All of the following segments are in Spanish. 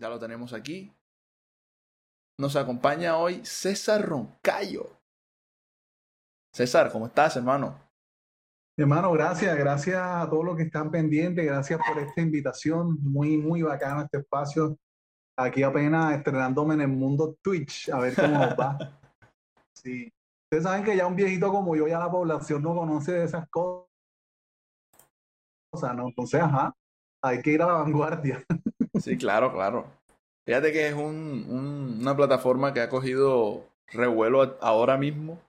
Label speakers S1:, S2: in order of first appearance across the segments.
S1: Ya lo tenemos aquí. Nos acompaña hoy César Roncayo. César, ¿cómo estás, hermano?
S2: Hermano, gracias, gracias a todos los que están pendientes, gracias por esta invitación, muy, muy bacano este espacio. Aquí apenas estrenándome en el mundo Twitch, a ver cómo nos va. Sí. Ustedes saben que ya un viejito como yo, ya la población no conoce de esas cosas, ¿no? Entonces, ajá, hay que ir a la vanguardia.
S1: Sí, claro, claro. Fíjate que es un, una plataforma que ha cogido revuelo ahora mismo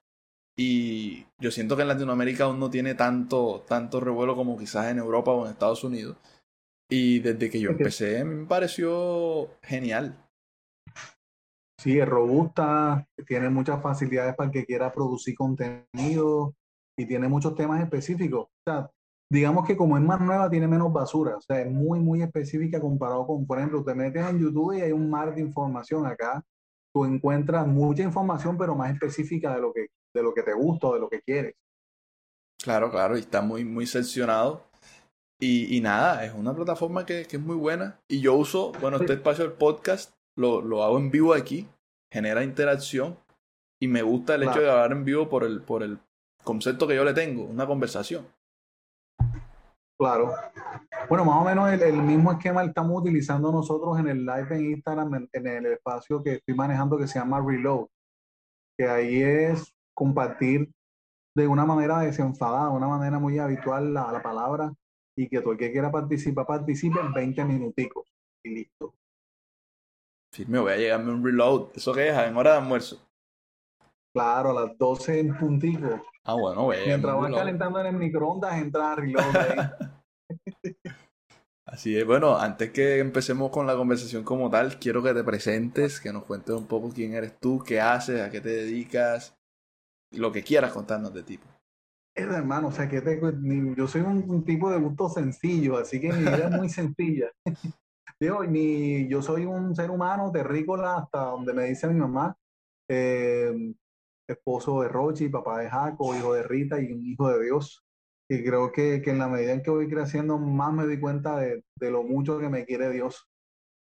S1: y yo siento que en Latinoamérica aún no tiene tanto, tanto revuelo como quizás en Europa o en Estados Unidos. Y desde que yo empecé me pareció genial.
S2: Sí, es robusta, tiene muchas facilidades para el que quiera producir contenido y tiene muchos temas específicos. O sea, digamos que como es más nueva, tiene menos basura. O sea, es muy, muy específica comparado con, por ejemplo, te metes en YouTube y hay un mar de información acá. Tú encuentras mucha información, pero más específica de lo que, de lo que te gusta o de lo que quieres.
S1: Claro, claro, y está muy, muy seccionado. Y, y nada, es una plataforma que, que, es muy buena. Y yo uso, bueno, este espacio del podcast lo, lo hago en vivo aquí, genera interacción y me gusta el hecho de grabar en vivo por el, por el concepto que yo le tengo, una conversación.
S2: Claro. Bueno, más o menos el, mismo esquema estamos utilizando nosotros en el live en Instagram, en, el espacio que estoy manejando que se llama Reload, que ahí es compartir de una manera desenfadada, de una manera muy habitual la, la palabra y que todo el que quiera participar participe en 20 minuticos y listo.
S1: Sí, me voy a llegarme un reload. ¿Eso qué es? ¿En hora de almuerzo?
S2: Claro, a las 12 en puntico.
S1: Ah, bueno, güey.
S2: Mientras vas calentando en el microondas, entra a reload ahí.
S1: Así es. Bueno, antes que empecemos con la conversación como tal, quiero que te presentes, que nos cuentes un poco quién eres tú, qué haces, a qué te dedicas, lo que quieras contarnos de ti.
S2: Es hermano, o sea, que yo soy un, tipo de gusto sencillo, así que mi vida es muy sencilla. Digo, yo soy un ser humano terrícola hasta donde me dice mi mamá, eh, esposo de Rochi, papá de Jaco, hijo de Rita y un hijo de Dios. Y creo que, que en la medida en que voy creciendo, más me doy cuenta de, de lo mucho que me quiere Dios.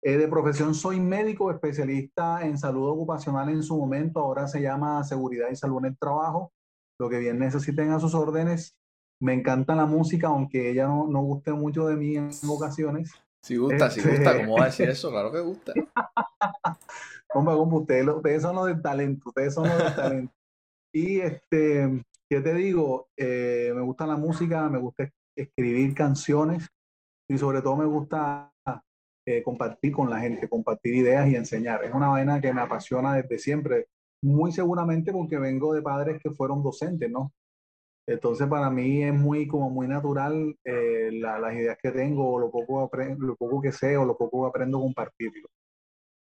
S2: Eh, de profesión soy médico especialista en salud ocupacional en su momento, ahora se llama seguridad y salud en el trabajo, lo que bien necesiten a sus órdenes. Me encanta la música, aunque ella no, no guste mucho de mí en ocasiones.
S1: Si gusta, si gusta, este ¿cómo va a decir eso? Claro que gusta.
S2: Hombre, como ustedes, ustedes son los del talento, ustedes son los del talento. Y este, ¿qué te digo? Eh, me gusta la música, me gusta escribir canciones y sobre todo me gusta eh, compartir con la gente, compartir ideas y enseñar. Es una vaina que me apasiona desde siempre, muy seguramente porque vengo de padres que fueron docentes, ¿no? Entonces para mí es muy como muy natural eh, las ideas que tengo, o lo poco, lo poco que sé o lo poco que aprendo compartirlo.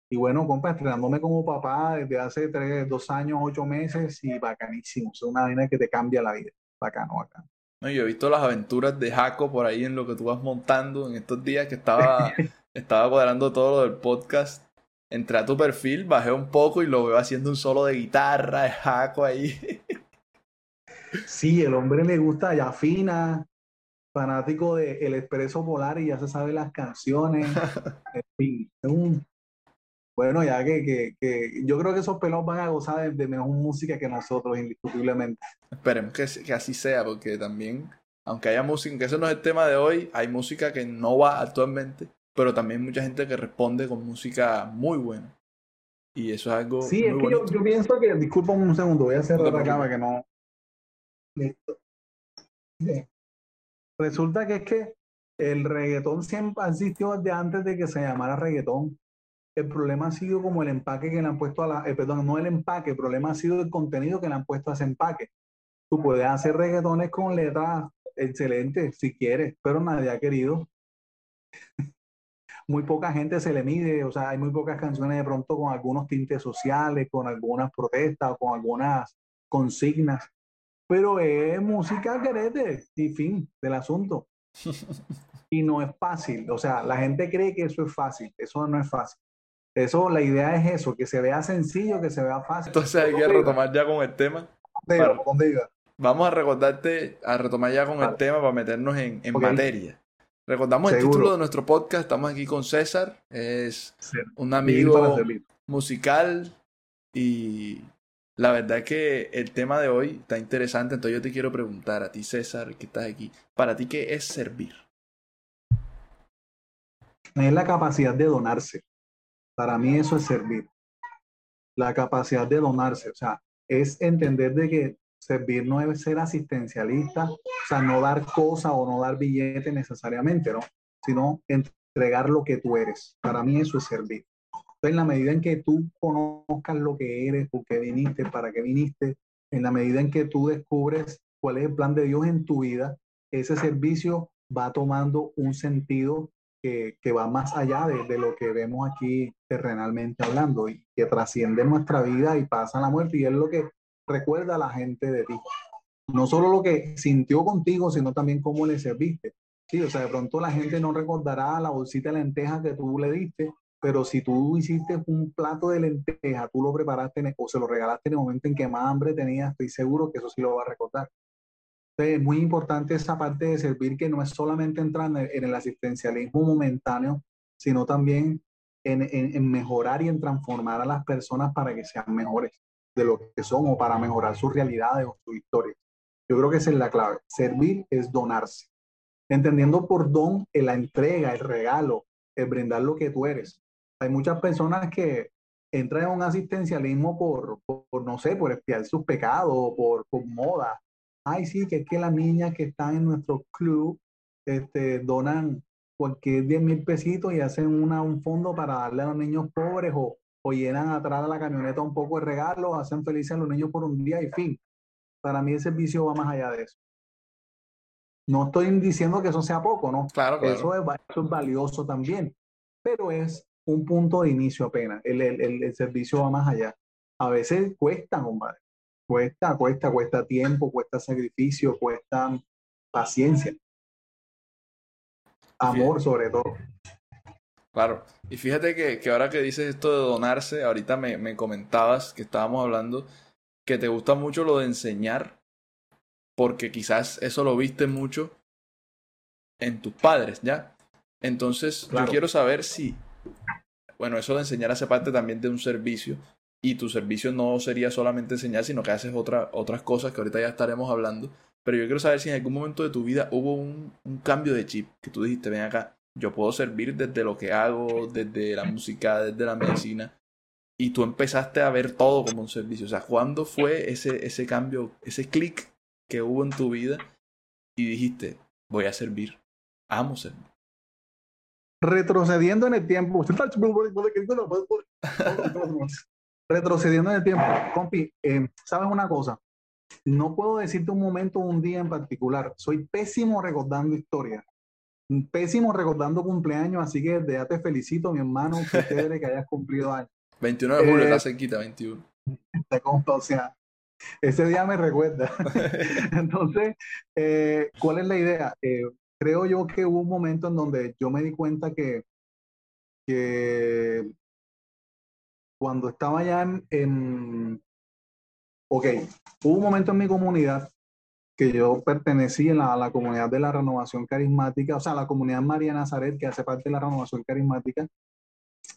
S2: Y bueno, compa, estrenándome como papá desde hace tres, dos años, ocho meses y bacanísimo. Es una vaina que te cambia la vida. Bacano, bacano.
S1: No, yo he visto las aventuras de Jaco por ahí en lo que tú vas montando en estos días que estaba, estaba cuadrando todo lo del podcast. Entré a tu perfil, bajé un poco y lo veo haciendo un solo de guitarra de Jaco ahí.
S2: Sí, el hombre le gusta, ya fina, fanático de El Expreso Polar y ya se sabe las canciones. en fin, bueno, ya que, que, que, yo creo que esos pelos van a gozar de, mejor música que nosotros, indiscutiblemente.
S1: Esperemos que, que, así sea, porque también, aunque haya música, que ese no es el tema de hoy, hay música que no va actualmente, pero también mucha gente que responde con música muy buena. Y eso es algo.
S2: Sí, es que yo, yo, pienso que, disculpa un segundo, voy a cerrar no acá para que no, Listo. Bien. Resulta que es que el reggaetón siempre ha existido desde antes de que se llamara reggaetón. El problema ha sido como el empaque que le han puesto a la, eh, perdón, no el empaque, el problema ha sido el contenido que le han puesto a ese empaque. Tú puedes hacer reggaetones con letras excelentes si quieres, pero nadie ha querido. muy poca gente se le mide, o sea, hay muy pocas canciones de pronto con algunos tintes sociales, con algunas protestas o con algunas consignas pero es música querete y fin del asunto. y no es fácil, o sea, la gente cree que eso es fácil, eso no es fácil. Eso, la idea es eso, que se vea sencillo, que se vea fácil.
S1: Entonces hay que retomar ya con el tema.
S2: Para...
S1: Vamos a recordarte, a retomar ya con el tema para meternos en, en materia. Recordamos el título de nuestro podcast. Estamos aquí con César. Es un amigo musical y la verdad es que el tema de hoy está interesante. Entonces yo te quiero preguntar a ti, César, que estás aquí. Para ti, ¿qué es servir?
S2: Es la capacidad de donarse. Para mí eso es servir. La capacidad de donarse. O sea, es entender de que servir no es ser asistencialista, o sea, no dar cosa o no dar billete necesariamente, ¿no? Sino entregar lo que tú eres. Para mí eso es servir. En la medida en que tú conozcas lo que eres, por qué viniste, para qué viniste, en la medida en que tú descubres cuál es el plan de Dios en tu vida, ese servicio va tomando un sentido que, va más allá de, lo que vemos aquí terrenalmente hablando y que trasciende nuestra vida y pasa la muerte y es lo que recuerda a la gente de ti. No solo lo que sintió contigo, sino también cómo le serviste. Sí, o sea, de pronto la gente no recordará la bolsita de lentejas que tú le diste, pero si tú hiciste un plato de lenteja, tú lo preparaste o se lo regalaste en el momento en que más hambre tenías, estoy seguro que eso sí lo va a recordar. Entonces, es muy importante esa parte de servir que no es solamente entrar en el asistencialismo momentáneo, sino también en, en, en mejorar y en transformar a las personas para que sean mejores de lo que son o para mejorar sus realidades o su historia. Yo creo que esa es la clave. Servir es donarse. Entendiendo por don la entrega, el regalo, el brindar lo que tú eres. Hay muchas personas que entran en un asistencialismo por, por no sé, por espiar sus pecados, por, por moda. Ay, sí, que es que las niñas que están en nuestro club este, donan cualquier 10 mil pesitos y hacen una, un fondo para darle a los niños pobres o, o llenan atrás de la camioneta un poco de regalos, hacen felices a los niños por un día y fin. Para mí ese servicio va más allá de eso. No estoy diciendo que eso sea poco, ¿no?
S1: Claro, claro.
S2: Eso, es, valioso también, pero es un punto de inicio apenas. El, el, el, servicio va más allá. A veces cuesta, compadre. Cuesta, cuesta, cuesta tiempo, cuesta sacrificio, cuesta paciencia. Amor sobre todo.
S1: Claro. Y fíjate que, que, ahora que dices esto de donarse, ahorita me, me, comentabas que estábamos hablando que te gusta mucho lo de enseñar, porque quizás eso lo viste mucho en tus padres, ¿ya? Entonces, claro. yo quiero saber si, bueno, eso de enseñar hace parte también de un servicio, y tu servicio no sería solamente enseñar, sino que haces otra, otras cosas que ahorita ya estaremos hablando. Pero yo quiero saber si en algún momento de tu vida hubo un, un cambio de chip, que tú dijiste, ven acá, yo puedo servir desde lo que hago, desde la música, desde la medicina. Y tú empezaste a ver todo como un servicio. O sea, ¿cuándo fue ese, ese cambio, ese clic que hubo en tu vida y dijiste, voy a servir, amo servir?
S2: Retrocediendo en el tiempo. Retrocediendo en el tiempo. Compi, eh, ¿sabes una cosa? No puedo decirte un momento o un día en particular. Soy pésimo recordando historias pésimo recordando cumpleaños, así que ya te felicito, mi hermano, que chévere que hayas cumplido años.
S1: 21 de julio, eh, la cerquita, 21.
S2: Te consta, o sea, ese día me recuerda. Entonces, eh, ¿cuál es la idea? Eh, creo yo que hubo un momento en donde yo me di cuenta que, que cuando estaba ya en, en, ok, hubo un momento en mi comunidad que yo pertenecí a la, la, comunidad de la renovación carismática, o sea, la comunidad María Nazaret, que hace parte de la renovación carismática,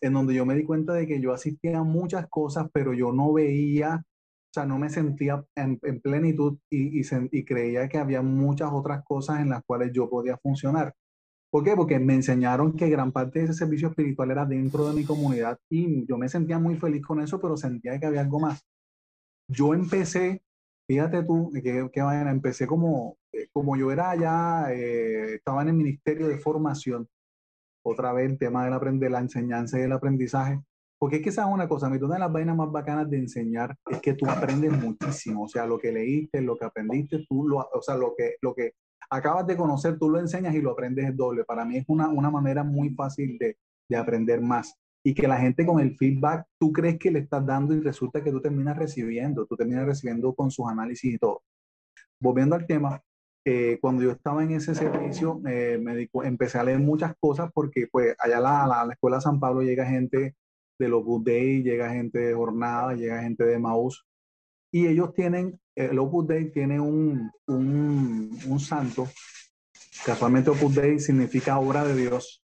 S2: en donde yo me di cuenta de que yo asistía a muchas cosas, pero yo no veía, o sea, no me sentía en, en plenitud y, y, y, creía que había muchas otras cosas en las cuales yo podía funcionar. ¿Por qué? Porque me enseñaron que gran parte de ese servicio espiritual era dentro de mi comunidad y yo me sentía muy feliz con eso, pero sentía que había algo más. Yo empecé Fíjate tú que, que empecé como, eh, como yo era allá, eh, estaba en el Ministerio de Formación, otra vez el tema del aprender, la enseñanza y el aprendizaje, porque es que esa es una cosa, una de las vainas más bacanas de enseñar es que tú aprendes muchísimo, o sea, lo que leíste, lo que aprendiste, tú lo, o sea, lo que, lo que acabas de conocer, tú lo enseñas y lo aprendes el doble. Para mí es una, una manera muy fácil de, de aprender más y que la gente con el feedback tú crees que le estás dando y resulta que tú terminas recibiendo, tú terminas recibiendo con sus análisis y todo. Volviendo al tema, eh, cuando yo estaba en ese servicio, eh, me empecé a leer muchas cosas porque pues allá a la, la, la, Escuela San Pablo llega gente de los Opus Dei, llega gente de Jornada, llega gente de Maús, y ellos tienen, el Opus Dei tiene un, un, un santo Casualmente Opus Dei significa obra de Dios.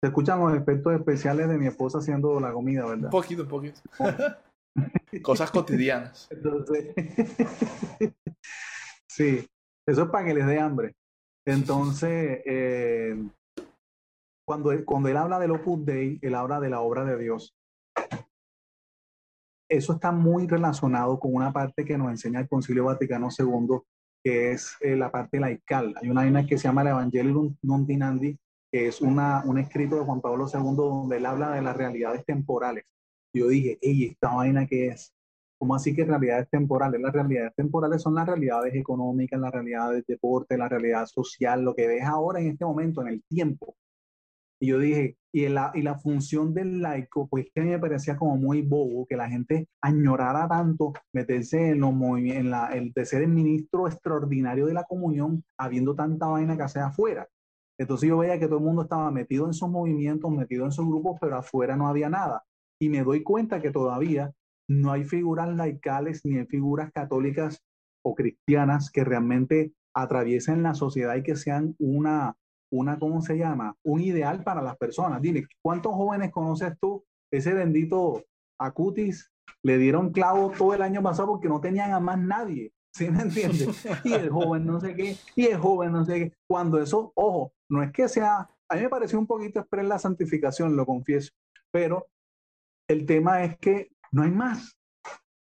S2: Se escuchan los efectos especiales de mi esposa haciendo la comida, ¿verdad?
S1: Un poquito, un poquito. Cosas cotidianas.
S2: Entonces, sí, eso es para que les dé hambre. Entonces, eh, cuando, él, cuando él habla del Opus Dei, él habla de la obra de Dios. Eso está muy relacionado con una parte que nos enseña el Concilio Vaticano II, que es eh, la parte laical. Hay una vaina que se llama el Evangelium Nondinandi, que es una, un escrito de Juan Pablo II donde él habla de las realidades temporales. Yo dije, hey, ¿esta vaina qué es? ¿Cómo así que realidades temporales? Las realidades temporales son las realidades económicas, las realidades de deporte, la realidad social, lo que ves ahora en este momento, en el tiempo. Y yo dije, y la, y la función del laico, pues que me parecía como muy bobo que la gente añorara tanto meterse en los en la, el de ser el ministro extraordinario de la comunión, habiendo tanta vaina que hace afuera. Entonces yo veía que todo el mundo estaba metido en sus movimientos, metido en sus grupos, pero afuera no había nada. Y me doy cuenta que todavía no hay figuras laicales ni hay figuras católicas o cristianas que realmente atraviesen la sociedad y que sean una, una, ¿cómo se llama? Un ideal para las personas. Dime, ¿cuántos jóvenes conoces tú? Ese bendito Acutis le dieron clavo todo el año pasado porque no tenían a más nadie. ¿Sí me entiendes? Y el joven no sé qué, y el joven no sé qué. Cuando eso, ojo, no es que sea, a mí me pareció un poquito express la santificación, lo confieso, pero el tema es que no hay más,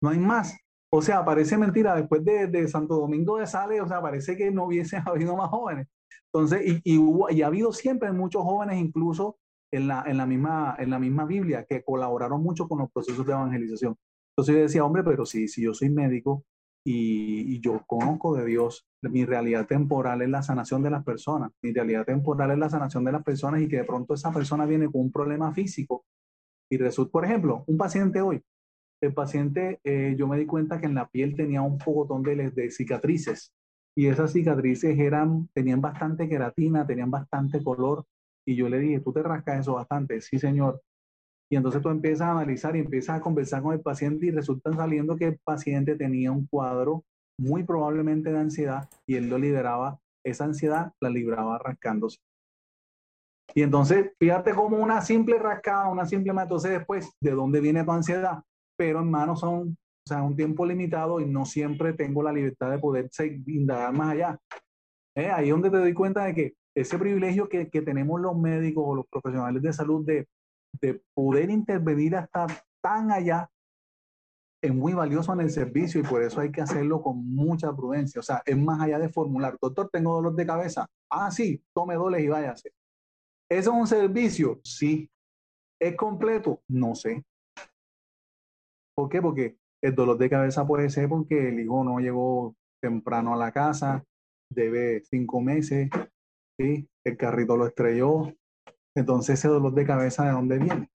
S2: no hay más. O sea, parece mentira, después de, de Santo Domingo de Sales, o sea, parece que no hubiese habido más jóvenes. Entonces, y, y, ha habido siempre muchos jóvenes, incluso en la, en, la misma, en la misma Biblia, que colaboraron mucho con los procesos de evangelización. Entonces yo decía, hombre, pero si, si yo soy médico y, y, yo conozco de Dios, mi realidad temporal es la sanación de las personas, mi realidad temporal es la sanación de las personas y que de pronto esa persona viene con un problema físico y resulta, por ejemplo, un paciente hoy, el paciente, eh, yo me di cuenta que en la piel tenía un pocotón de, de cicatrices y esas cicatrices eran, tenían bastante queratina, tenían bastante color y yo le dije, ¿tú te rascas eso bastante? Sí, señor. Y entonces tú empiezas a analizar y empiezas a conversar con el paciente y resulta saliendo que el paciente tenía un cuadro muy probablemente de ansiedad y él lo liberaba, esa ansiedad la libraba rascándose. Y entonces, fíjate como una simple rascada, una simple, entonces después, ¿de dónde viene tu ansiedad? Pero hermano, son, o sea, un tiempo limitado y no siempre tengo la libertad de poder indagar más allá. ¿Eh? Ahí es donde te doy cuenta de que ese privilegio que, que tenemos los médicos o los profesionales de salud de, de poder intervenir hasta tan allá es muy valioso en el servicio y por eso hay que hacerlo con mucha prudencia. O sea, es más allá de formular, doctor, tengo dolor de cabeza. Ah, sí, tome doles y váyase. ¿Eso es un servicio? Sí. ¿Es completo? No sé. ¿Por qué? Porque el dolor de cabeza puede ser porque el hijo no llegó temprano a la casa, debe cinco meses, ¿sí? el carrito lo estrelló. Entonces ese dolor de cabeza, ¿de dónde viene?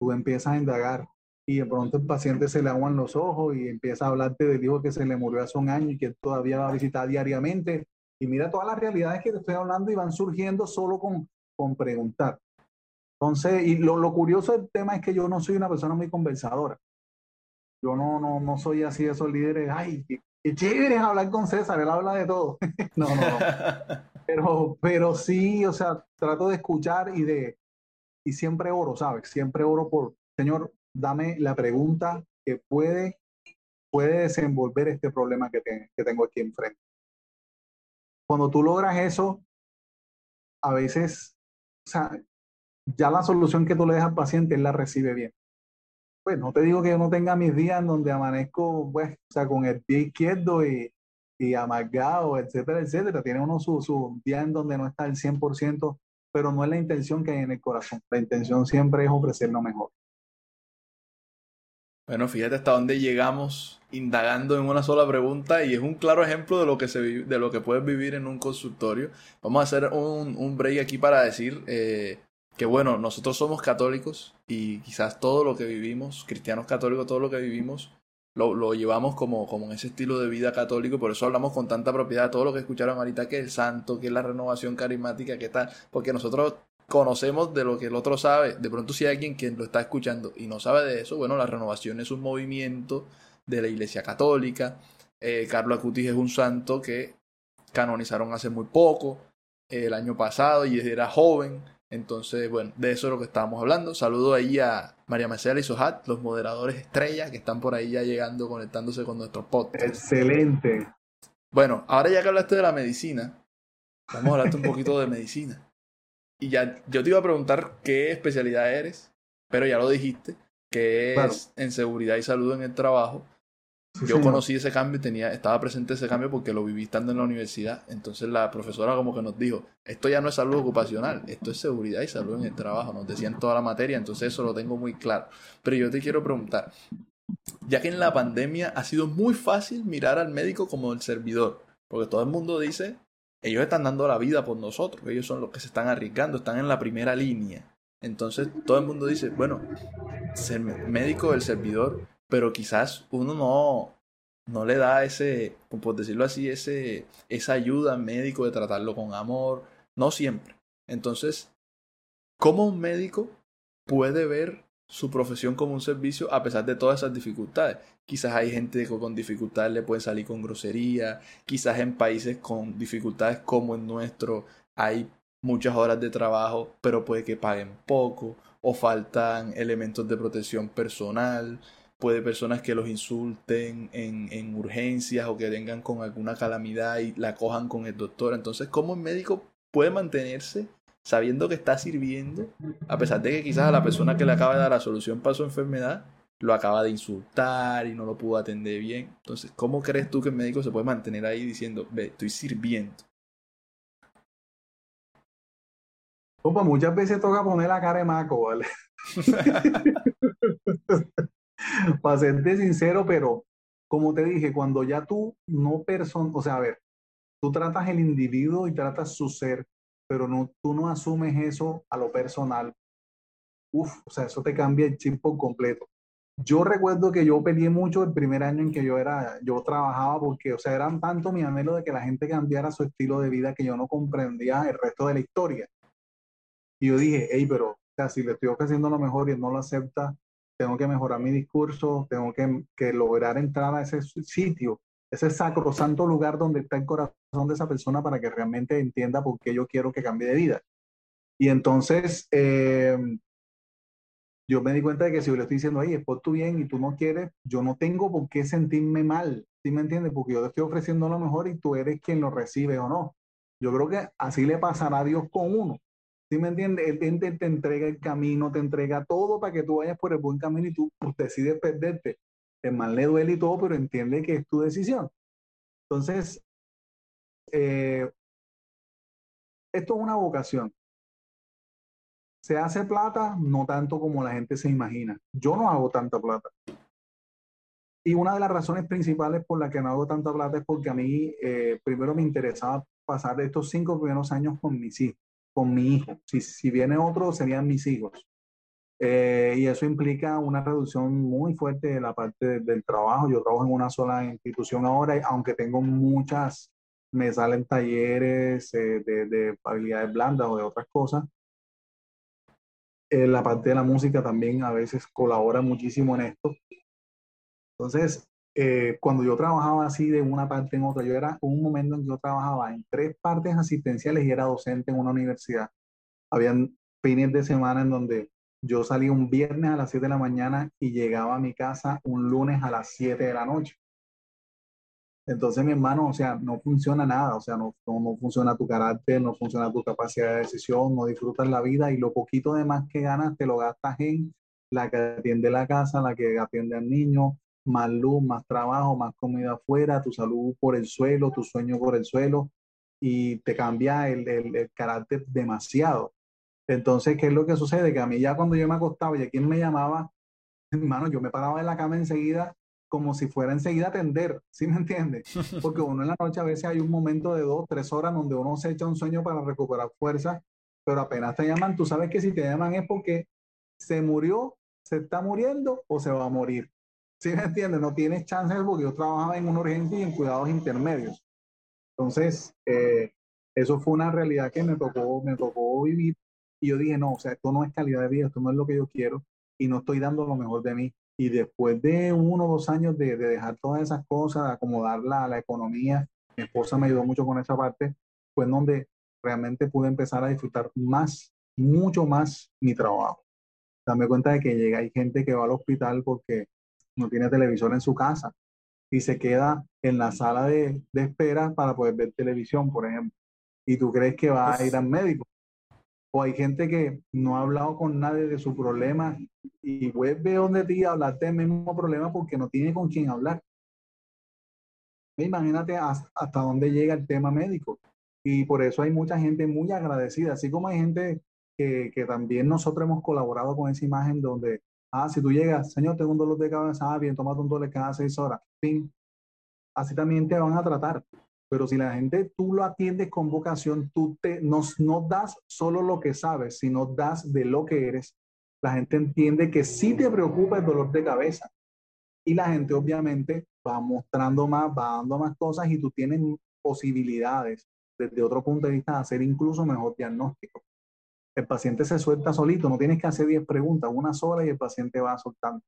S2: Tú empiezas a indagar y de pronto el paciente se le aguan los ojos y empieza a hablarte del hijo que se le murió hace un año y que todavía va a visitar diariamente. Y mira todas las realidades que te estoy hablando y van surgiendo solo con con preguntar. Entonces, y lo, lo, curioso del tema es que yo no soy una persona muy conversadora. Yo no, no, no soy así de esos líderes, ay, qué, qué chévere hablar con César, él habla de todo. no, no, no. Pero, pero sí, o sea, trato de escuchar y de, y siempre oro, ¿sabes? Siempre oro por, Señor, dame la pregunta que puede, puede desenvolver este problema que, te, que tengo aquí enfrente. Cuando tú logras eso, a veces o sea, ya la solución que tú le dejas al paciente, él la recibe bien. Pues no te digo que yo no tenga mis días en donde amanezco, pues, o sea, con el pie izquierdo y, y amargado, etcétera, etcétera. Tiene uno su, su día en donde no está al 100%, pero no es la intención que hay en el corazón. La intención siempre es ofrecer lo mejor.
S1: Bueno, fíjate hasta dónde llegamos indagando en una sola pregunta y es un claro ejemplo de lo que, se de lo que puedes vivir en un consultorio. Vamos a hacer un, un break aquí para decir eh, que, bueno, nosotros somos católicos y quizás todo lo que vivimos, cristianos católicos, todo lo que vivimos, lo, lo llevamos como, como en ese estilo de vida católico, por eso hablamos con tanta propiedad, todo lo que escucharon ahorita, que el santo, que es la renovación carismática, que tal, porque nosotros conocemos de lo que el otro sabe. De pronto si hay alguien que lo está escuchando y no sabe de eso, bueno, la renovación es un movimiento de la Iglesia Católica. Eh, Carlos Acutis es un santo que canonizaron hace muy poco, el año pasado, y era joven. Entonces, bueno, de eso es lo que estábamos hablando. Saludo ahí a María Marcela y Sohat, los moderadores estrella que están por ahí ya llegando, conectándose con nuestro podcast.
S2: Excelente.
S1: Bueno, ahora ya que hablaste de la medicina, vamos a hablarte un poquito de medicina. Y ya, yo te iba a preguntar qué especialidad eres, pero ya lo dijiste, que es en seguridad y salud en el trabajo. Yo conocí ese cambio, tenía, estaba presente ese cambio porque lo viví estando en la universidad. Entonces la profesora como que nos dijo, esto ya no es salud ocupacional, esto es seguridad y salud en el trabajo. Nos decían toda la materia, entonces eso lo tengo muy claro. Pero yo te quiero preguntar, ya que en la pandemia ha sido muy fácil mirar al médico como el servidor, porque todo el mundo dice, ellos están dando la vida por nosotros, ellos son los que se están arriesgando, están en la primera línea. Entonces todo el mundo dice, bueno, ser médico el servidor, pero quizás uno no, no le da ese, por decirlo así, ese, esa ayuda al médico de tratarlo con amor, no siempre. Entonces, ¿cómo un médico puede ver su profesión como un servicio a pesar de todas esas dificultades. Quizás hay gente que con dificultades le puede salir con grosería, quizás en países con dificultades como el nuestro hay muchas horas de trabajo, pero puede que paguen poco o faltan elementos de protección personal, puede personas que los insulten en, en urgencias o que vengan con alguna calamidad y la cojan con el doctor. Entonces, ¿cómo el médico puede mantenerse sabiendo que está sirviendo, a pesar de que quizás a la persona que le acaba de dar la solución para su enfermedad, lo acaba de insultar y no lo pudo atender bien. Entonces, ¿cómo crees tú que el médico se puede mantener ahí diciendo, ve, estoy sirviendo?
S2: Opa, muchas veces toca poner la cara de maco, ¿vale? Para serte sincero, pero como te dije, cuando ya tú no person, o sea, a ver, tú tratas el individuo y tratas su ser pero no, tú no asumes eso a lo personal, uf, o sea, eso te cambia el chip por completo. Yo recuerdo que yo peleé mucho el primer año en que yo era, yo trabajaba porque, o sea, eran tanto mi anhelo de que la gente cambiara su estilo de vida que yo no comprendía el resto de la historia. Y yo dije, hey, pero, o sea, si le estoy ofreciendo lo mejor y él no lo acepta, tengo que mejorar mi discurso, tengo que, que lograr entrar a ese sitio ese sacrosanto lugar donde está el corazón de esa persona para que realmente entienda por qué yo quiero que cambie de vida. Y entonces eh, yo me di cuenta de que si yo le estoy diciendo, ahí es por tu bien y tú no quieres, yo no tengo por qué sentirme mal, ¿sí me entiendes? Porque yo te estoy ofreciendo lo mejor y tú eres quien lo recibe o no. Yo creo que así le pasará a Dios con uno. ¿Sí me entiendes? Él te, te, entrega el camino, te entrega todo para que tú vayas por el buen camino y tú pues, decides perderte el mal le duele y todo, pero entiende que es tu decisión. Entonces, eh, esto es una vocación. ¿Se hace plata? No tanto como la gente se imagina. Yo no hago tanta plata. Y una de las razones principales por las que no hago tanta plata es porque a mí eh, primero me interesaba pasar estos cinco primeros años con mis hijos, con mi hijo. Si, si viene otro, serían mis hijos. Eh, y eso implica una reducción muy fuerte de la parte del trabajo. Yo trabajo en una sola institución ahora, aunque tengo muchas, me salen talleres eh, de, de, habilidades blandas o de otras cosas. Eh, la parte de la música también a veces colabora muchísimo en esto. Entonces, cuando yo trabajaba así de una parte en otra, yo era un momento en que yo trabajaba en tres partes asistenciales y era docente en una universidad. Habían fines de semana en donde yo salí un viernes a las 7 de la mañana y llegaba a mi casa un lunes a las 7 de la noche. Entonces, mi hermano, o sea, no funciona nada, o sea, no, no, funciona tu carácter, no funciona tu capacidad de decisión, no disfrutas la vida y lo poquito de más que ganas te lo gastas en la que atiende la casa, la que atiende al niño, más luz, más trabajo, más comida afuera, tu salud por el suelo, tu sueño por el suelo y te cambia el, el carácter demasiado. Entonces, ¿qué es lo que sucede? Que a mí ya cuando yo me acostaba y a quien me llamaba, hermano, yo me paraba de la cama enseguida como si fuera enseguida a atender, ¿sí me entiendes? Porque uno en la noche a veces hay un momento de dos, tres horas donde uno se echa un sueño para recuperar fuerza, pero apenas te llaman, tú sabes que si te llaman es porque se murió, se está muriendo o se va a morir. ¿Sí me entiendes? No tienes chances porque yo trabajaba en una urgencia y en cuidados intermedios. Entonces, eh, eso fue una realidad que me tocó, me tocó vivir y yo dije, no, o sea, esto no es calidad de vida, esto no es lo que yo quiero y no estoy dando lo mejor de mí. Y después de uno o dos años de, dejar todas esas cosas, de acomodarla a la economía, mi esposa me ayudó mucho con esa parte, fue en donde realmente pude empezar a disfrutar más, mucho más mi trabajo. Dame cuenta de que llega, hay gente que va al hospital porque no tiene televisor en su casa y se queda en la sala de, de espera para poder ver televisión, por ejemplo. Y tú crees que va a ir al médico. O hay gente que no ha hablado con nadie de su problema y vuelve donde ti a hablarte del mismo problema porque no tiene con quién hablar. Imagínate hasta dónde llega el tema médico. Y por eso hay mucha gente muy agradecida, así como hay gente que, que, también nosotros hemos colaborado con esa imagen donde, ah, si tú llegas, señor, tengo un dolor de cabeza, ah, bien, tómate un dolor cada seis horas, fin. Así también te van a tratar. Pero si la gente tú lo atiendes con vocación, tú te, no, no das solo lo que sabes, sino das de lo que eres, la gente entiende que sí te preocupa el dolor de cabeza. Y la gente obviamente va mostrando más, va dando más cosas y tú tienes posibilidades desde otro punto de vista de hacer incluso mejor diagnóstico. El paciente se suelta solito, no tienes que hacer 10 preguntas, una sola y el paciente va soltando.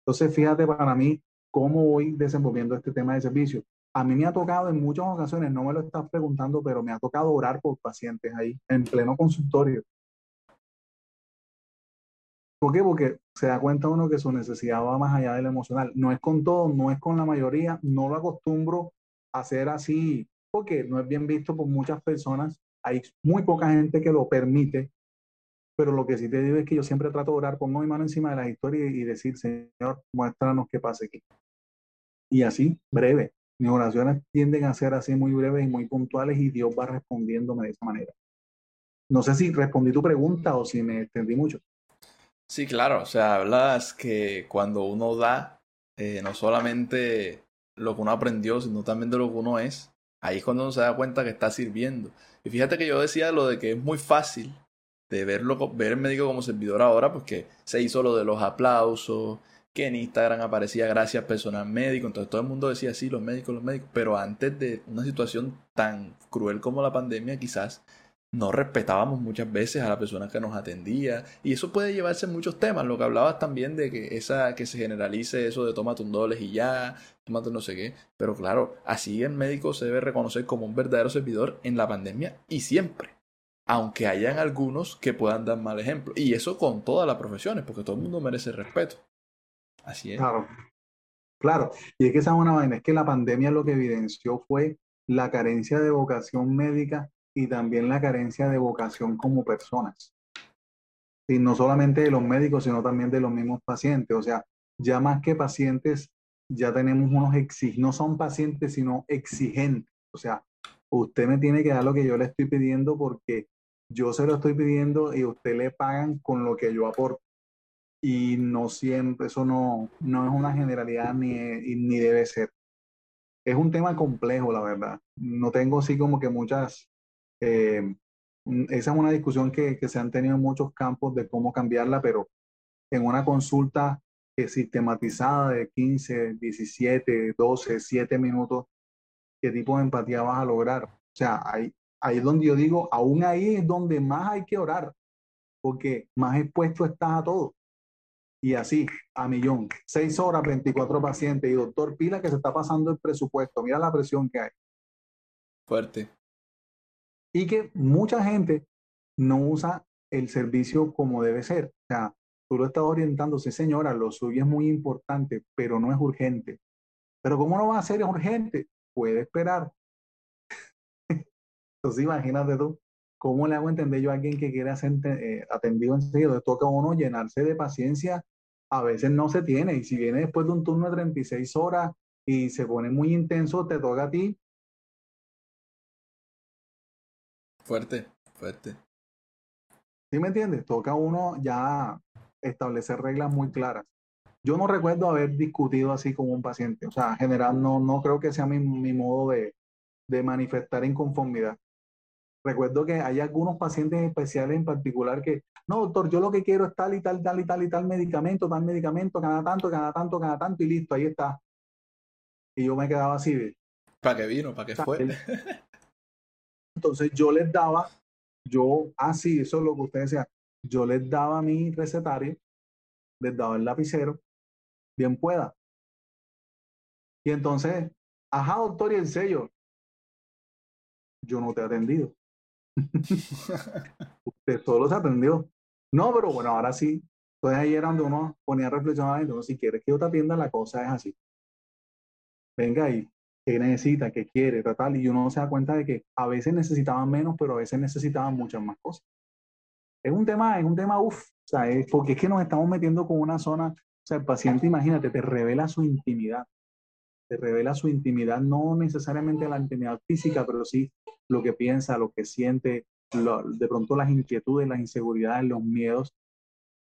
S2: Entonces, fíjate para mí cómo voy desenvolviendo este tema de servicio. A mí me ha tocado en muchas ocasiones, no me lo estás preguntando, pero me ha tocado orar por pacientes ahí, en pleno consultorio. ¿Por qué? Porque se da cuenta uno que su necesidad va más allá de lo emocional. No es con todo, no es con la mayoría, no lo acostumbro a hacer así, porque no es bien visto por muchas personas. Hay muy poca gente que lo permite, pero lo que sí te digo es que yo siempre trato de orar, pongo mi mano encima de las historias y decir, Señor, muéstranos qué pasa aquí. Y así, breve. Mis oraciones tienden a ser así muy breves y muy puntuales y Dios va respondiéndome de esa manera. No sé si respondí tu pregunta o si me extendí mucho.
S1: Sí, claro, o sea, hablas que cuando uno da, eh, no solamente lo que uno aprendió, sino también de lo que uno es, ahí es cuando uno se da cuenta que está sirviendo. Y fíjate que yo decía lo de que es muy fácil de verlo, ver el médico como servidor ahora, porque se hizo lo de los aplausos, que en Instagram aparecía gracias personal médico, entonces todo el mundo decía sí, los médicos, los médicos, pero antes de una situación tan cruel como la pandemia, quizás no respetábamos muchas veces a la persona que nos atendía y eso puede llevarse en muchos temas, lo que hablabas también de que esa que se generalice eso de tómate un doles y ya, tómate no sé qué, pero claro, así el médico se debe reconocer como un verdadero servidor en la pandemia y siempre aunque hayan algunos que puedan dar mal ejemplo. Y eso con todas las profesiones, porque todo el mundo merece respeto. Así es.
S2: Claro. Claro. Y es que esa es una vaina, es que la pandemia lo que evidenció fue la carencia de vocación médica y también la carencia de vocación como personas. Y no solamente de los médicos, sino también de los mismos pacientes. O sea, ya más que pacientes, ya tenemos unos exigentes, no son pacientes, sino exigentes. O sea, usted me tiene que dar lo que yo le estoy pidiendo porque yo se lo estoy pidiendo y usted le pagan con lo que yo aporto. Y no siempre, eso no, no es una generalidad ni, ni debe ser. Es un tema complejo, la verdad. No tengo así como que muchas... Eh, esa es una discusión que, que se han tenido en muchos campos de cómo cambiarla, pero en una consulta sistematizada de 15, 17, 12, 7 minutos, ¿qué tipo de empatía vas a lograr? O sea, hay, ahí es donde yo digo, aún ahí es donde más hay que orar, porque más expuesto estás a todo. Y así, a millón. Seis horas, 24 pacientes. Y doctor, pila que se está pasando el presupuesto. Mira la presión que hay.
S1: Fuerte.
S2: Y que mucha gente no usa el servicio como debe ser. O sea, tú lo estás orientando, sí señora, lo suyo es muy importante, pero no es urgente. Pero ¿cómo no va a ser urgente? Puede esperar. Entonces imagínate tú, ¿cómo le hago entender yo a alguien que quiere ser eh, atendido enseguida? Toca a uno llenarse de paciencia, a veces no se tiene, y si viene después de un turno de 36 horas y se pone muy intenso, te toca a ti.
S1: Fuerte, fuerte.
S2: ¿Sí me entiendes? Toca uno ya establecer reglas muy claras. Yo no recuerdo haber discutido así con un paciente, o sea, en general no, no creo que sea mi, mi modo de, de manifestar inconformidad. Recuerdo que hay algunos pacientes especiales en particular que, no, doctor, yo lo que quiero es tal y tal, tal y tal y tal medicamento, tal medicamento, cada tanto, cada tanto, cada tanto y listo, ahí está. Y yo me quedaba así de...
S1: ¿Para qué vino? ¿Para qué fue?
S2: Entonces yo les daba, yo, ah, sí, eso es lo que usted decía, yo les daba mi recetario, les daba el lapicero, bien pueda. Y entonces, ajá, doctor, y el sello, yo no te he atendido. Usted solo se atendió. No, pero bueno, ahora sí. Entonces ahí era donde uno ponía a reflexionar, entonces si quieres que yo te atienda, la cosa es así. Venga ahí, ¿qué necesita? ¿Qué quiere? Tal, y uno se da cuenta de que a veces necesitaban menos, pero a veces necesitaban muchas más cosas. Es un tema, es un tema, uff, o sea, es porque es que nos estamos metiendo con una zona, o sea, el paciente, imagínate, te revela su intimidad, te revela su intimidad, no necesariamente la intimidad física, pero sí lo que piensa, lo que siente, de pronto las inquietudes, las inseguridades, los miedos,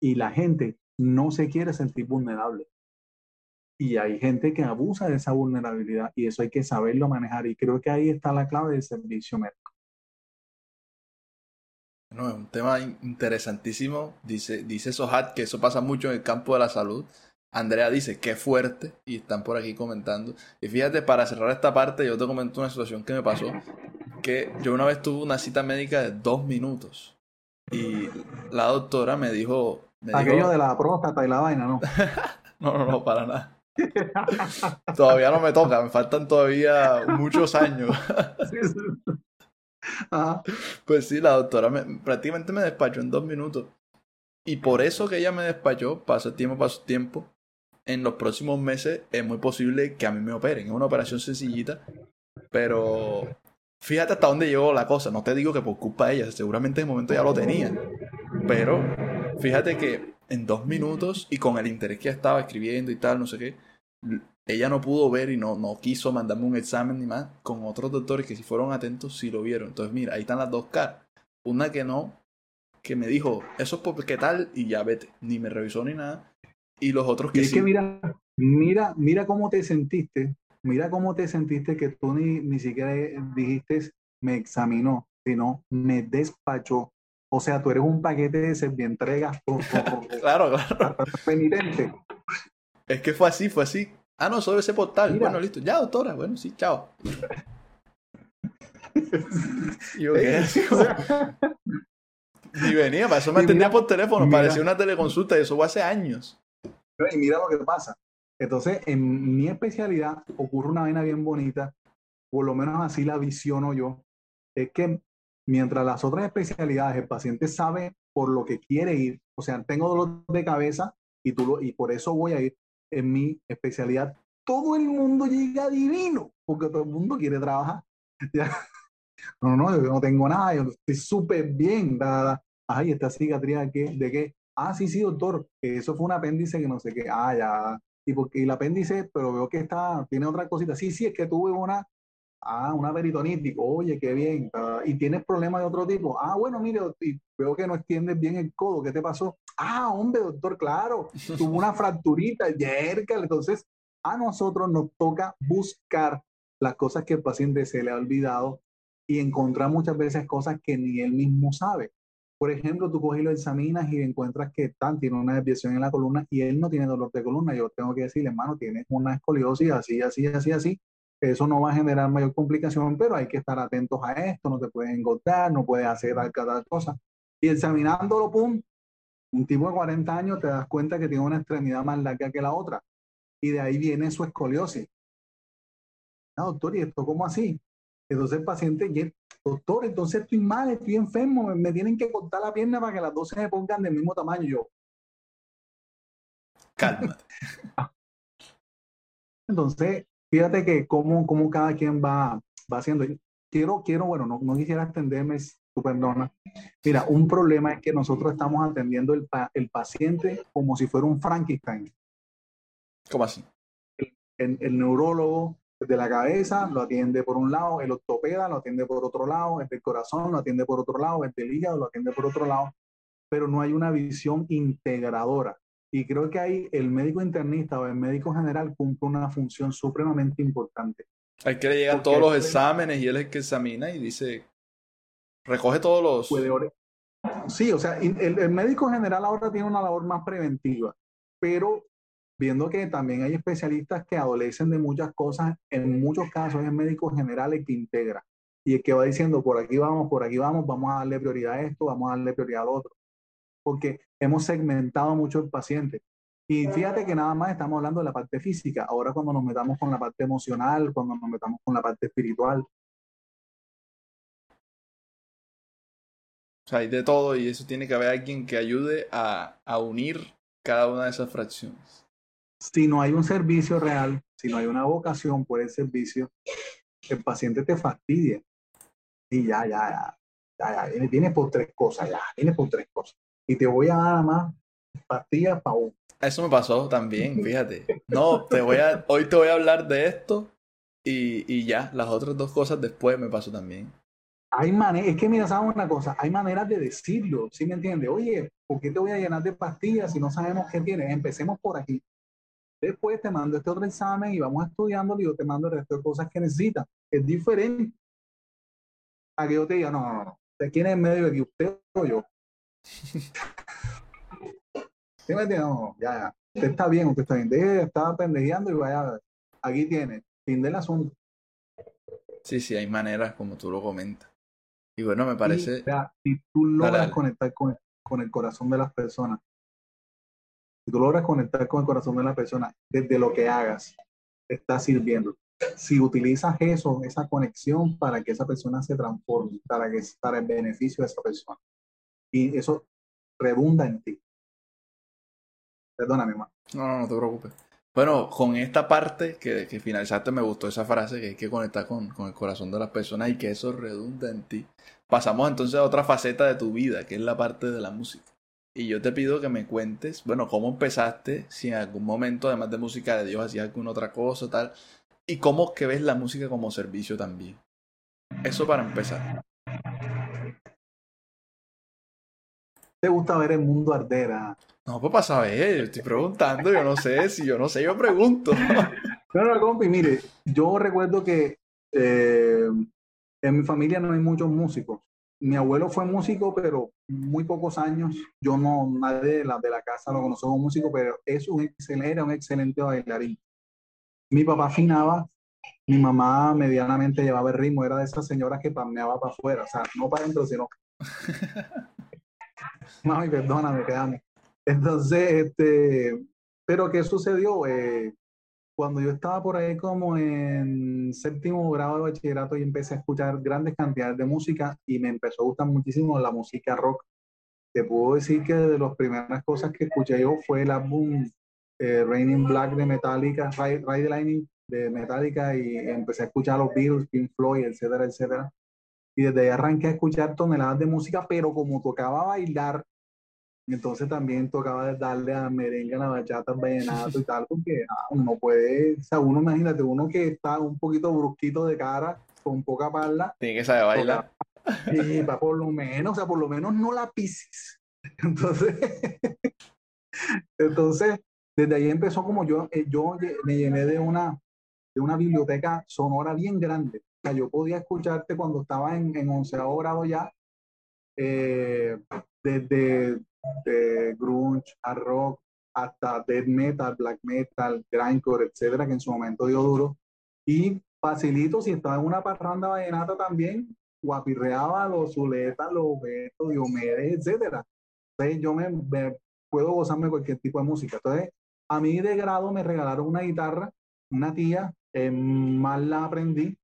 S2: y la gente no se quiere sentir vulnerable. Y hay gente que abusa de esa vulnerabilidad y eso hay que saberlo manejar. Y creo que ahí está la clave del servicio médico.
S1: No, es un tema interesantísimo. Dice, dice Sohat que eso pasa mucho en el campo de la salud. Andrea dice, qué fuerte, y están por aquí comentando. Y fíjate, para cerrar esta parte, yo te comento una situación que me pasó, que yo una vez tuve una cita médica de dos minutos. Y la doctora me dijo...
S2: Aquello de la próstata y la vaina, ¿no?
S1: no, no, no, para nada. todavía no me toca, me faltan todavía muchos años. Pues sí, la doctora prácticamente me despachó en dos minutos. Y por eso que ella me despachó, paso tiempo, paso tiempo, en los próximos meses es muy posible que a mí me operen. Es una operación sencillita, pero fíjate hasta dónde llegó la cosa. No te digo que por culpa de ella, seguramente en el momento ya lo tenía. Pero fíjate que en dos minutos y con el interés que estaba escribiendo y tal, no sé qué, ella no pudo ver y no, no quiso mandarme un examen ni más. Con otros doctores que si fueron atentos sí lo vieron. Entonces, mira, ahí están las dos caras. Una que no, que me dijo, eso es porque tal, y ya vete. Ni me revisó ni nada. Y los otros que
S2: y
S1: es
S2: que mira, mira, mira cómo te sentiste. Mira cómo te sentiste que tú ni, ni siquiera dijiste me examinó, sino me despachó. O sea, tú eres un paquete de servientrega.
S1: claro, claro. Penitente. Es que fue así, fue así. Ah, no, sobre ese portal. Bueno, listo. Ya, doctora. Bueno, sí, chao. yo qué Ni venía, para eso me atendía por teléfono, parecía una teleconsulta y eso fue hace años.
S2: Y mira lo que pasa. Entonces, en mi especialidad ocurre una vaina bien bonita, por lo menos así la visiono yo, es que mientras las otras especialidades el paciente sabe por lo que quiere ir, o sea, tengo dolor de cabeza y, tú y por eso voy a ir, en mi especialidad, todo el mundo llega divino, porque todo el mundo quiere trabajar. No, no, yo no tengo nada, yo estoy súper bien. dada. Ay, esta cicatriz de qué. Ah, sí, sí, doctor, eso fue un apéndice que no sé qué. Ah, ya. Y porque el apéndice, pero veo que está, tiene otra cosita. Sí, sí, es que tuve una, ah, una peritonitis. Oye, qué bien. y tienes problemas de otro tipo. Ah, bueno, mire, veo que no extiendes bien el codo. ¿Qué te pasó? Ah, hombre, doctor, claro, tuvo una fracturita, yerca. Entonces, a nosotros nos toca buscar las cosas que el paciente se le ha olvidado y encontrar muchas veces cosas que ni él mismo sabe. Por ejemplo, tú coges y lo examinas y encuentras que tan tiene una desviación en la columna y él no tiene dolor de columna. Yo tengo que decirle, hermano, tienes una escoliosis así, así, así, así. Eso no va a generar mayor complicación, pero hay que estar atentos a esto, no te puedes engordar, no puedes hacer tal, cosa. Y examinándolo, pum, un tipo de 40 años te das cuenta que tiene una extremidad más larga que la otra. Y de ahí viene su escoliosis. Ah, doctor, ¿y esto cómo así? Entonces el paciente, doctor, entonces estoy mal, estoy enfermo, me, tienen que cortar la pierna para que las dos se me pongan del mismo tamaño. Yo,
S1: cálmate.
S2: entonces, fíjate que cómo, cómo cada quien va, va haciendo. Quiero, quiero, bueno, no, no quisiera extenderme tu perdona. Mira, un problema es que nosotros estamos atendiendo el, el paciente como si fuera un Frankenstein.
S1: ¿Cómo así?
S2: El, el, neurólogo de la cabeza lo atiende por un lado, el ortopeda lo atiende por otro lado, el del corazón lo atiende por otro lado, el del hígado lo atiende por otro lado, pero no hay una visión integradora. Y creo que ahí el médico internista o el médico general cumple una función supremamente importante.
S1: Hay que le llegan todos los exámenes y él es el que examina y dice Recoge todos los...
S2: Puede sí, o sea, el, el, médico general ahora tiene una labor más preventiva, pero viendo que también hay especialistas que adolecen de muchas cosas, en muchos casos es el médico general el que integra y el que va diciendo, por aquí vamos, por aquí vamos, vamos a darle prioridad a esto, vamos a darle prioridad al otro, porque hemos segmentado mucho el paciente. Y fíjate que nada más estamos hablando de la parte física. Ahora cuando nos metamos con la parte emocional, cuando nos metamos con la parte espiritual,
S1: sea, hay de todo y eso tiene que haber alguien que ayude a, a unir cada una de esas fracciones.
S2: Si no hay un servicio real, si no hay una vocación por el servicio, el paciente te fastidia. Y ya, ya, ya, ya, ya, viene, por tres cosas, ya, viene por tres cosas. Y te voy a dar más pastillas para uno.
S1: Eso me pasó también, fíjate. No, te voy a, hoy te voy a hablar de esto y, y ya, las otras dos cosas después me pasó también.
S2: Hay maneras, es que mira, sabes una cosa, hay maneras de decirlo, ¿sí me entiendes? Oye, ¿por qué te voy a llenar de pastillas si no sabemos qué tienes? Empecemos por aquí. Después te mando este otro examen y vamos estudiándolo y yo te mando el resto de cosas que necesitas. Es diferente a que yo te diga, no, no, no, ¿de quién es en medio de aquí? ¿Usted o yo? ¿Sí me? No, ya, ya. Usted está bien, usted está bien. Deje de estar pendejeando y vaya, aquí tiene, fin del asunto.
S1: Sí, sí, hay maneras como tú lo comentas. Y bueno, me parece...
S2: si tú logras conectar con, con el corazón de las personas, si tú logras conectar con el corazón de la persona, desde lo que hagas, estás sirviendo. Si utilizas eso, esa conexión para que esa persona se transforme, para, que, para el beneficio de esa persona. Y eso redunda en ti. Perdóname, mamá.
S1: No, no, no te preocupes. Bueno, con esta parte que, que, finalizaste me gustó esa frase que hay que conectar con, con, el corazón de las personas y que eso redunda en ti. Pasamos entonces a otra faceta de tu vida, que es la parte de la música. Y yo te pido que me cuentes, bueno, cómo empezaste, si en algún momento, además de música de Dios, hacías alguna otra cosa, tal, y cómo que ves la música como servicio también. Eso para empezar.
S2: ¿Te gusta ver el mundo arder? Ah?
S1: No, pues para saber, yo estoy preguntando, yo no sé, si yo no sé, yo pregunto.
S2: Pero, compi, mire, yo recuerdo que eh, en mi familia no hay muchos músicos. Mi abuelo fue músico, pero muy pocos años. Yo no, nadie de la, de la casa lo conoció como músico, pero es un excelente, era un excelente bailarín. Mi papá afinaba, mi mamá medianamente llevaba el ritmo, era de esas señoras que pameaba para afuera, o sea, no para adentro, sino... Mami, perdóname, quedamos. Entonces, este, pero ¿qué sucedió? Eh, cuando yo estaba por ahí como en séptimo grado de bachillerato y empecé a escuchar grandes cantidades de música y me empezó a gustar muchísimo la música rock. Te puedo decir que de las primeras cosas que escuché yo fue el álbum eh, Raining Black de Metallica, Ride, Ride Lightning de Metallica y empecé a escuchar los Beatles, Pink Floyd, etcétera, etcétera. Y desde ahí arranqué a escuchar toneladas de música, pero como tocaba bailar entonces también tocaba darle a merengue, a la bachata, al vallenato y tal, porque ah, uno puede, o sea, uno imagínate, uno que está un poquito brusquito de cara, con poca parla.
S1: Tiene que saber bailar.
S2: Y va por lo menos, o sea, por lo menos no la pises. Entonces, entonces, desde ahí empezó como yo, eh, yo me llené de una, de una biblioteca sonora bien grande. O sea, yo podía escucharte cuando estaba en, en onceavo grado ya, eh, desde de grunge, a rock, hasta death metal, black metal, grindcore, etcétera, que en su momento dio duro. Y facilito, si estaba en una parranda vallenata también, guapirreaba los Zuletas, los Betos, Diomedes, etcétera. Entonces yo me, puedo gozarme cualquier tipo de música. Entonces, a mí de grado me regalaron una guitarra, una tía, eh, mal la aprendí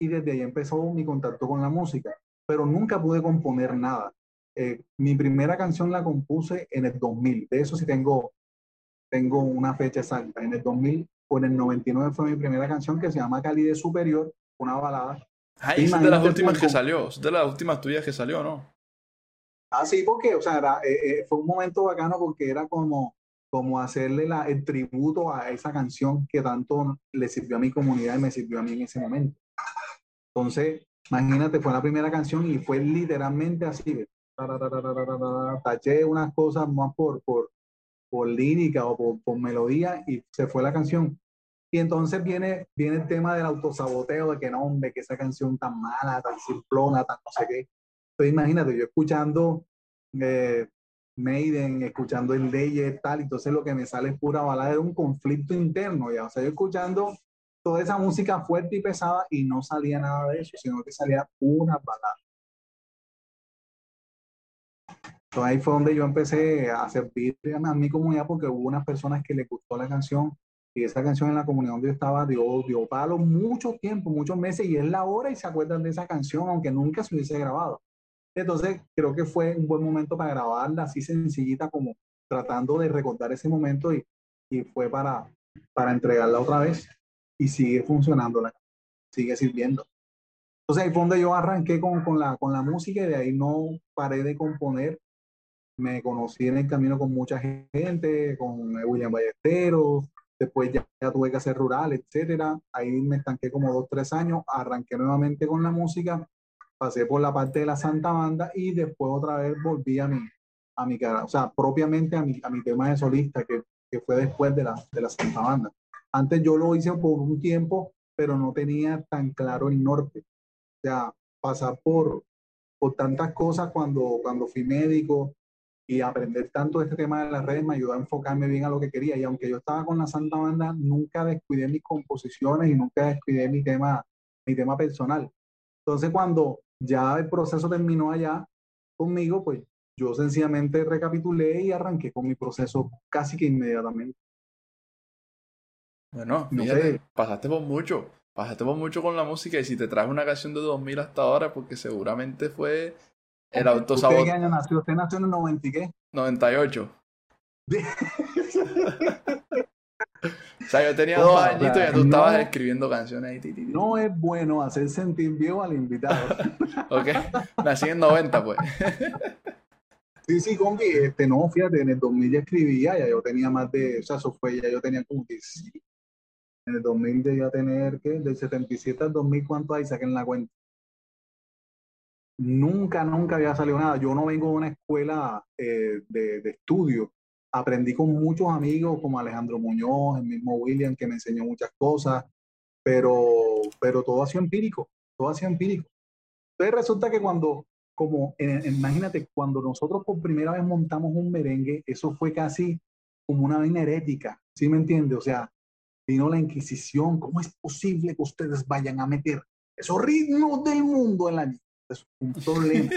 S2: y desde ahí empezó mi contacto con la música, pero nunca pude componer nada. Eh, mi primera canción la compuse en el 2000. De eso sí tengo, tengo una fecha exacta. En el 2000 o en el 99 fue mi primera canción que se llama Calidez Superior, una balada.
S1: Ah, es de las últimas que salió, es de las últimas tuyas que salió, ¿no?
S2: Ah, sí, porque, o sea, era, eh, eh, fue un momento bacano porque era como, como hacerle la, el tributo a esa canción que tanto le sirvió a mi comunidad y me sirvió a mí en ese momento. Entonces, imagínate, fue la primera canción y fue literalmente así taché unas cosas más por, por, por lírica o por, por, melodía y se fue la canción. Y entonces viene, viene el tema del autosaboteo, de que no, hombre, que esa canción tan mala, tan simplona, tan no sé qué. Entonces imagínate, yo escuchando eh, Maiden, escuchando el Leye tal, entonces lo que me sale es pura balada de un conflicto interno, ya. O sea, yo escuchando toda esa música fuerte y pesada y no salía nada de eso, sino que salía una balada. Entonces ahí fue donde yo empecé a servir a mi comunidad porque hubo unas personas que le gustó la canción y esa canción en la comunidad donde yo estaba dio, dio palo mucho tiempo, muchos meses y es la hora y se acuerdan de esa canción aunque nunca se hubiese grabado. Entonces, creo que fue un buen momento para grabarla así sencillita como tratando de recordar ese momento y, y fue para, para entregarla otra vez y sigue funcionando, la, sigue sirviendo. Entonces ahí fue donde yo arranqué con, con, la, con la música y de ahí no paré de componer. Me conocí en el camino con mucha gente, con William Ballesteros, después ya, ya, tuve que hacer rural, etcétera. Ahí me estanqué como dos, tres años, arranqué nuevamente con la música, pasé por la parte de la Santa Banda y después otra vez volví a mi, a mi cara, o sea, propiamente a mi, a mi tema de solista, que, que fue después de la, de la Santa Banda. Antes yo lo hice por un tiempo, pero no tenía tan claro el norte. O sea, pasar por, por tantas cosas cuando, cuando fui médico y aprender tanto este tema de las redes me ayudó a enfocarme bien a lo que quería. Y aunque yo estaba con la Santa Banda, nunca descuidé mis composiciones y nunca descuidé mi tema, mi tema personal. Entonces, cuando ya el proceso terminó allá conmigo, pues yo sencillamente recapitulé y arranqué con mi proceso casi que inmediatamente.
S1: Bueno, fíjate, pasaste por mucho. Pasaste por mucho con la música y si te traes una canción de 2000 hasta ahora, porque seguramente fue el autosabot.
S2: ¿Usted qué año nació? ¿Usted nació en el 90 y qué?
S1: 98. o sea, yo tenía dos añitos y ya tú estabas escribiendo canciones ahí.
S2: No es bueno hacer sentir viejo al invitado.
S1: ok, nací en 90 pues.
S2: Sí, sí, compi, este, no, fíjate, en el 2000 ya escribía, ya yo tenía más de, o sea, eso fue, ya yo tenía como 10, en el 2000 debía tener, ¿qué? Del 77 al 2000, ¿cuánto hay? Saquen la cuenta. Nunca, nunca había salido nada. Yo no vengo de una escuela eh, de, de, estudio. Aprendí con muchos amigos como Alejandro Muñoz, el mismo William, que me enseñó muchas cosas, pero, pero todo ha sido empírico, todo ha sido empírico. Entonces resulta que cuando, como, eh, imagínate, cuando nosotros por primera vez montamos un merengue, eso fue casi como una vaina herética, ¿sí me entiende? O sea, vino la Inquisición. ¿Cómo es posible que ustedes vayan a meter esos ritmos del mundo en la Es un problema.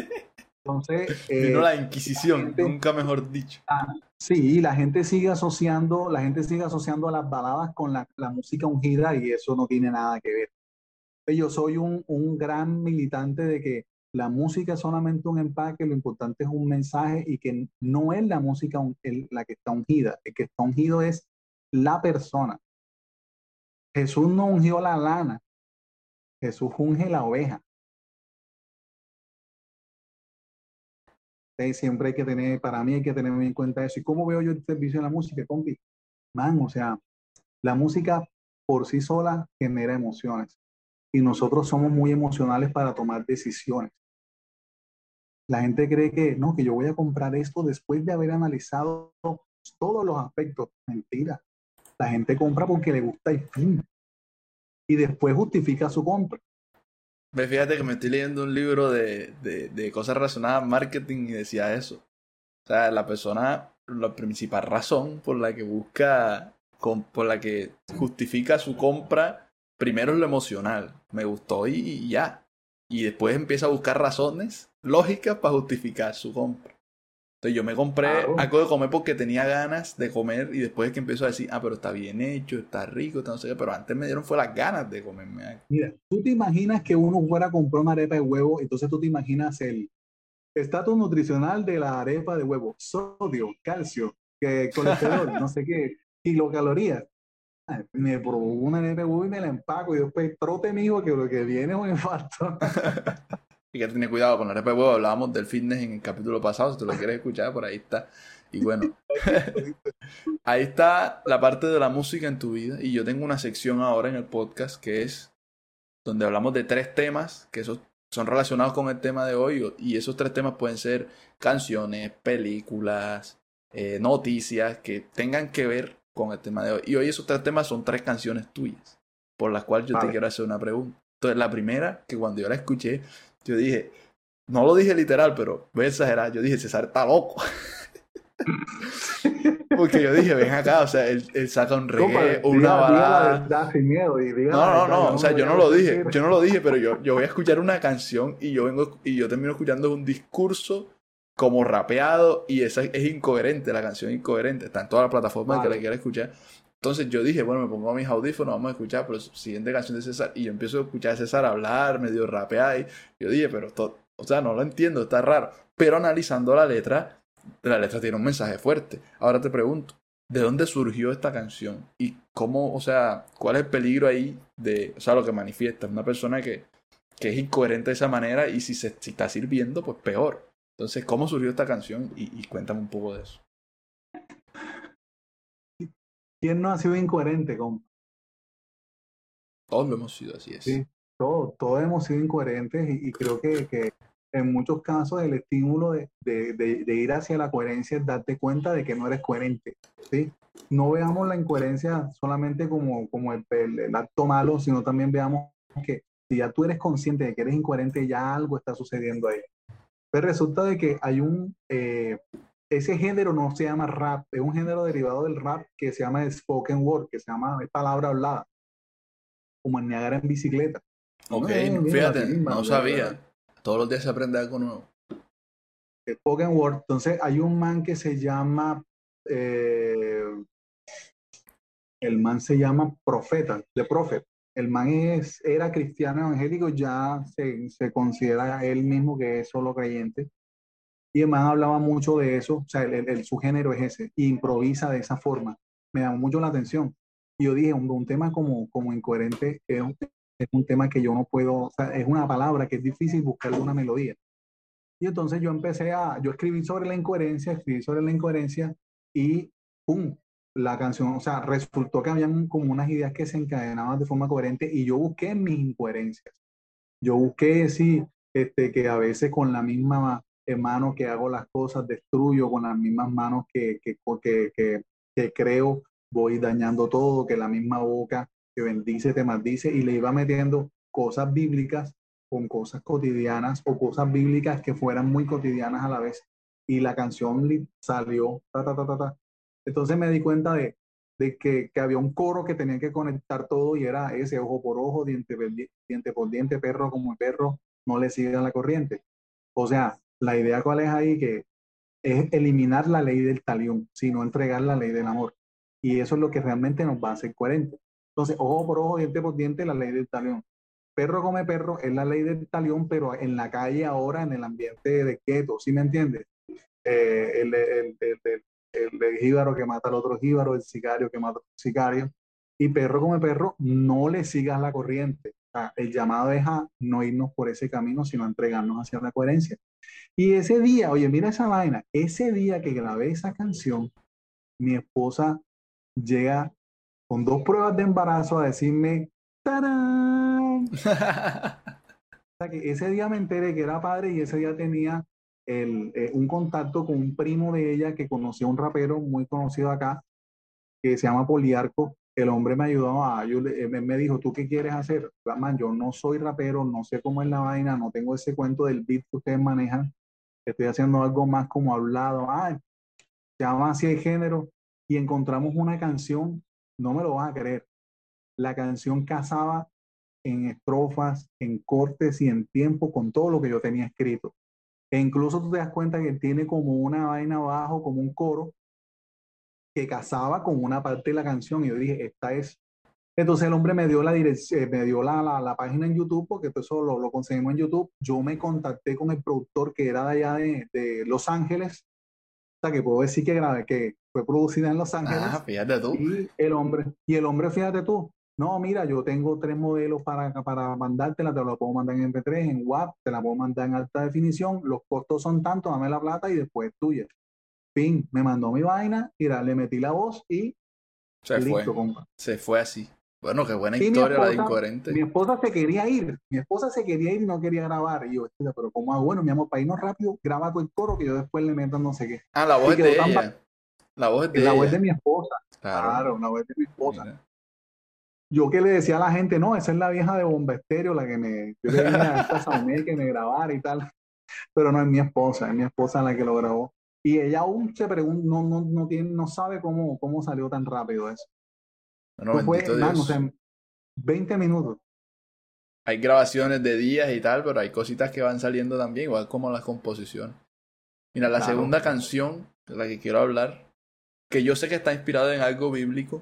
S2: Entonces,
S1: eh, vino la Inquisición, gente, nunca mejor dicho.
S2: Ah, sí, la gente sigue asociando, la gente sigue asociando a las baladas con la, la música ungida y eso no tiene nada que ver. Yo soy un, un gran militante de que la música es solamente un empaque, lo importante es un mensaje y que no es la música la que está ungida, el que está ungido es la persona. Jesús no ungió la lana, Jesús unge la oveja. Siempre hay que tener, para mí hay que tener en cuenta eso. ¿Y cómo veo yo el servicio de la música, compi? Man, o sea, la música por sí sola genera emociones y nosotros somos muy emocionales para tomar decisiones. La gente cree que no, que yo voy a comprar esto después de haber analizado todos los aspectos. Mentira. La gente compra porque le gusta y fin. Y después justifica su compra.
S1: Me fíjate que me estoy leyendo un libro de, de, de, cosas relacionadas a marketing y decía eso. O sea, la persona, la principal razón por la que busca, con, por la que justifica su compra, primero es lo emocional. Me gustó y, y ya. Y después empieza a buscar razones lógicas para justificar su compra. Entonces yo me compré claro. algo de comer porque tenía ganas de comer y después es que empiezo a decir, ah, pero está bien hecho, está rico, está no sé qué, pero antes me dieron fue las ganas de comerme algo.
S2: Mira, tú te imaginas que uno fuera a comprar una arepa de huevo, entonces tú te imaginas el estatus nutricional de la arepa de huevo, sodio, calcio, que colesterol, no sé qué, kilocalorías. Me probó una arepa de huevo y me la empaco y después trote mijo que lo que viene es un infarto.
S1: Que tener cuidado con la arepa de huevo. Hablábamos del fitness en el capítulo pasado. Si te lo quieres escuchar, por ahí está. Y bueno, ahí está la parte de la música en tu vida. Y yo tengo una sección ahora en el podcast que es donde hablamos de tres temas que esos son relacionados con el tema de hoy. Y esos tres temas pueden ser canciones, películas, eh, noticias que tengan que ver con el tema de hoy. Y hoy esos tres temas son tres canciones tuyas, por las cuales yo vale. te quiero hacer una pregunta. Entonces, la primera, que cuando yo la escuché, yo dije, no lo dije literal, pero voy a exagerar. Yo dije, César está loco. Porque yo dije, ven acá, o sea, él, él saca un reggae,
S2: no,
S1: una balada.
S2: Sin miedo, y
S1: no, no, no, o sea, yo no lo dije, yo no lo dije, pero yo, yo voy a escuchar una canción y yo vengo y yo termino escuchando un discurso como rapeado y esa es incoherente, la canción es incoherente, está en todas las plataformas vale. que la quiera escuchar. Entonces yo dije, bueno, me pongo mis audífonos, vamos a escuchar, pero siguiente canción de César, y yo empiezo a escuchar a César hablar, medio rapear, y yo dije, pero to o sea, no lo entiendo, está raro. Pero analizando la letra, la letra tiene un mensaje fuerte. Ahora te pregunto, ¿de dónde surgió esta canción? Y cómo, o sea, cuál es el peligro ahí de, o sea, lo que manifiesta? Una persona que, que es incoherente de esa manera y si se si está sirviendo, pues peor. Entonces, ¿cómo surgió esta canción? Y cuéntame un poco de eso.
S2: ¿Quién no ha sido incoherente, compa?
S1: Todos lo hemos sido, así es.
S2: Sí, todos, todos hemos sido incoherentes y, y creo que, que, en muchos casos el estímulo de, de, de, de, ir hacia la coherencia es darte cuenta de que no eres coherente. ¿sí? No veamos la incoherencia solamente como, como el, el, el acto malo, sino también veamos que si ya tú eres consciente de que eres incoherente, ya algo está sucediendo ahí. Pero resulta de que hay un, eh, ese género no se llama rap, es un género derivado del rap que se llama spoken word, que se llama palabra hablada, como en Niagara en bicicleta.
S1: Ok, no, fíjate, misma, no sabía. Todos los días se aprende algo nuevo.
S2: Spoken word, entonces hay un man que se llama, eh, el man se llama Profeta, de Prophet. El man es, era cristiano evangélico, ya se, se considera él mismo que es solo creyente y el man hablaba mucho de eso, o sea, el, el, su género es ese, y improvisa de esa forma. Me llamó mucho la atención. Y yo dije, un, un tema como, como incoherente es un, es un, tema que yo no puedo, o sea, es una palabra que es difícil buscarle una melodía. Y entonces yo empecé a, yo escribí sobre la incoherencia, escribí sobre la incoherencia y ¡pum! La canción, o sea, resultó que habían como unas ideas que se encadenaban de forma coherente y yo busqué mis incoherencias. Yo busqué, sí, este, que a veces con la misma mano que hago las cosas, destruyo con las mismas manos que, que, que, que, creo, voy dañando todo, que la misma boca que bendice te maldice y le iba metiendo cosas bíblicas con cosas cotidianas o cosas bíblicas que fueran muy cotidianas a la vez. Y la canción salió, ta, ta, ta, ta. Entonces me di cuenta de, de que, que, había un coro que tenía que conectar todo y era ese ojo por ojo, diente, por diente, perro como perro, no le sigan la corriente. O sea, la idea cuál es ahí que es eliminar la ley del talión, sino entregar la ley del amor. Y eso es lo que realmente nos va a hacer coherentes. Entonces, ojo por ojo, diente por diente, la ley del talión. Perro come perro es la ley del talión, pero en la calle ahora, en el ambiente de keto, ¿sí me entiendes? Eh, el, el, el, el, jíbaro que mata al otro jíbaro, el sicario que mata al sicario. Y perro come perro, no le sigas la corriente. El llamado es a no irnos por ese camino, sino a entregarnos hacia la coherencia. Y ese día, oye, mira esa vaina, ese día que grabé esa canción, mi esposa llega con dos pruebas de embarazo a decirme, ¡tarán! que ese día me enteré que era padre y ese día tenía el, eh, un contacto con un primo de ella que conocía a un rapero muy conocido acá, que se llama Poliarco. El hombre me ayudó a, yo, me dijo, ¿tú qué quieres hacer? Man, yo no soy rapero, no sé cómo es la vaina, no tengo ese cuento del beat que ustedes manejan, estoy haciendo algo más como hablado, ah, llama así el género, y encontramos una canción, no me lo vas a creer, la canción casaba en estrofas, en cortes y en tiempo con todo lo que yo tenía escrito. E incluso tú te das cuenta que tiene como una vaina abajo, como un coro, que casaba con una parte de la canción. Y yo dije, esta es. Entonces el hombre me dio la dirección, me dio la, la, la, página en YouTube, porque todo eso lo, lo, conseguimos en YouTube. Yo me contacté con el productor que era de allá de, de Los Ángeles, o sea, que puedo decir que, grabé, que fue producida en Los Ángeles.
S1: Ah, fíjate tú.
S2: Y el hombre, y el hombre, fíjate tú, no, mira, yo tengo tres modelos para, para mandártela, te la puedo mandar en MP3, en WAP, te la puedo mandar en alta definición, los costos son tantos, dame la plata y después tuya. Me mandó mi vaina, y le metí la voz y
S1: se listo, fue. Compa. Se fue así. Bueno, qué buena historia esposa, la de Incoherente.
S2: Mi esposa se quería ir, mi esposa se quería ir y no quería grabar. Y yo, pero ¿cómo hago? Bueno, mi amor, para irnos rápido, graba tu el coro que yo después le meto no sé qué.
S1: Ah, la voz es de ella. La voz es de
S2: la
S1: ella.
S2: voz de mi esposa. Claro, claro la voz de mi esposa. Mira. Yo que le decía a la gente, no, esa es la vieja de Bomba Estéreo, la que me, yo le dije a esta Samuel que me grabara y tal. Pero no es mi esposa, es mi esposa la que lo grabó. Y ella aún se pregunta, no, no, no, tiene, no sabe cómo, cómo salió tan rápido eso.
S1: No,
S2: fue, man, o sea, 20 minutos.
S1: Hay grabaciones de días y tal, pero hay cositas que van saliendo también, igual como las composiciones. Mira, la claro. segunda canción de la que quiero hablar, que yo sé que está inspirada en algo bíblico,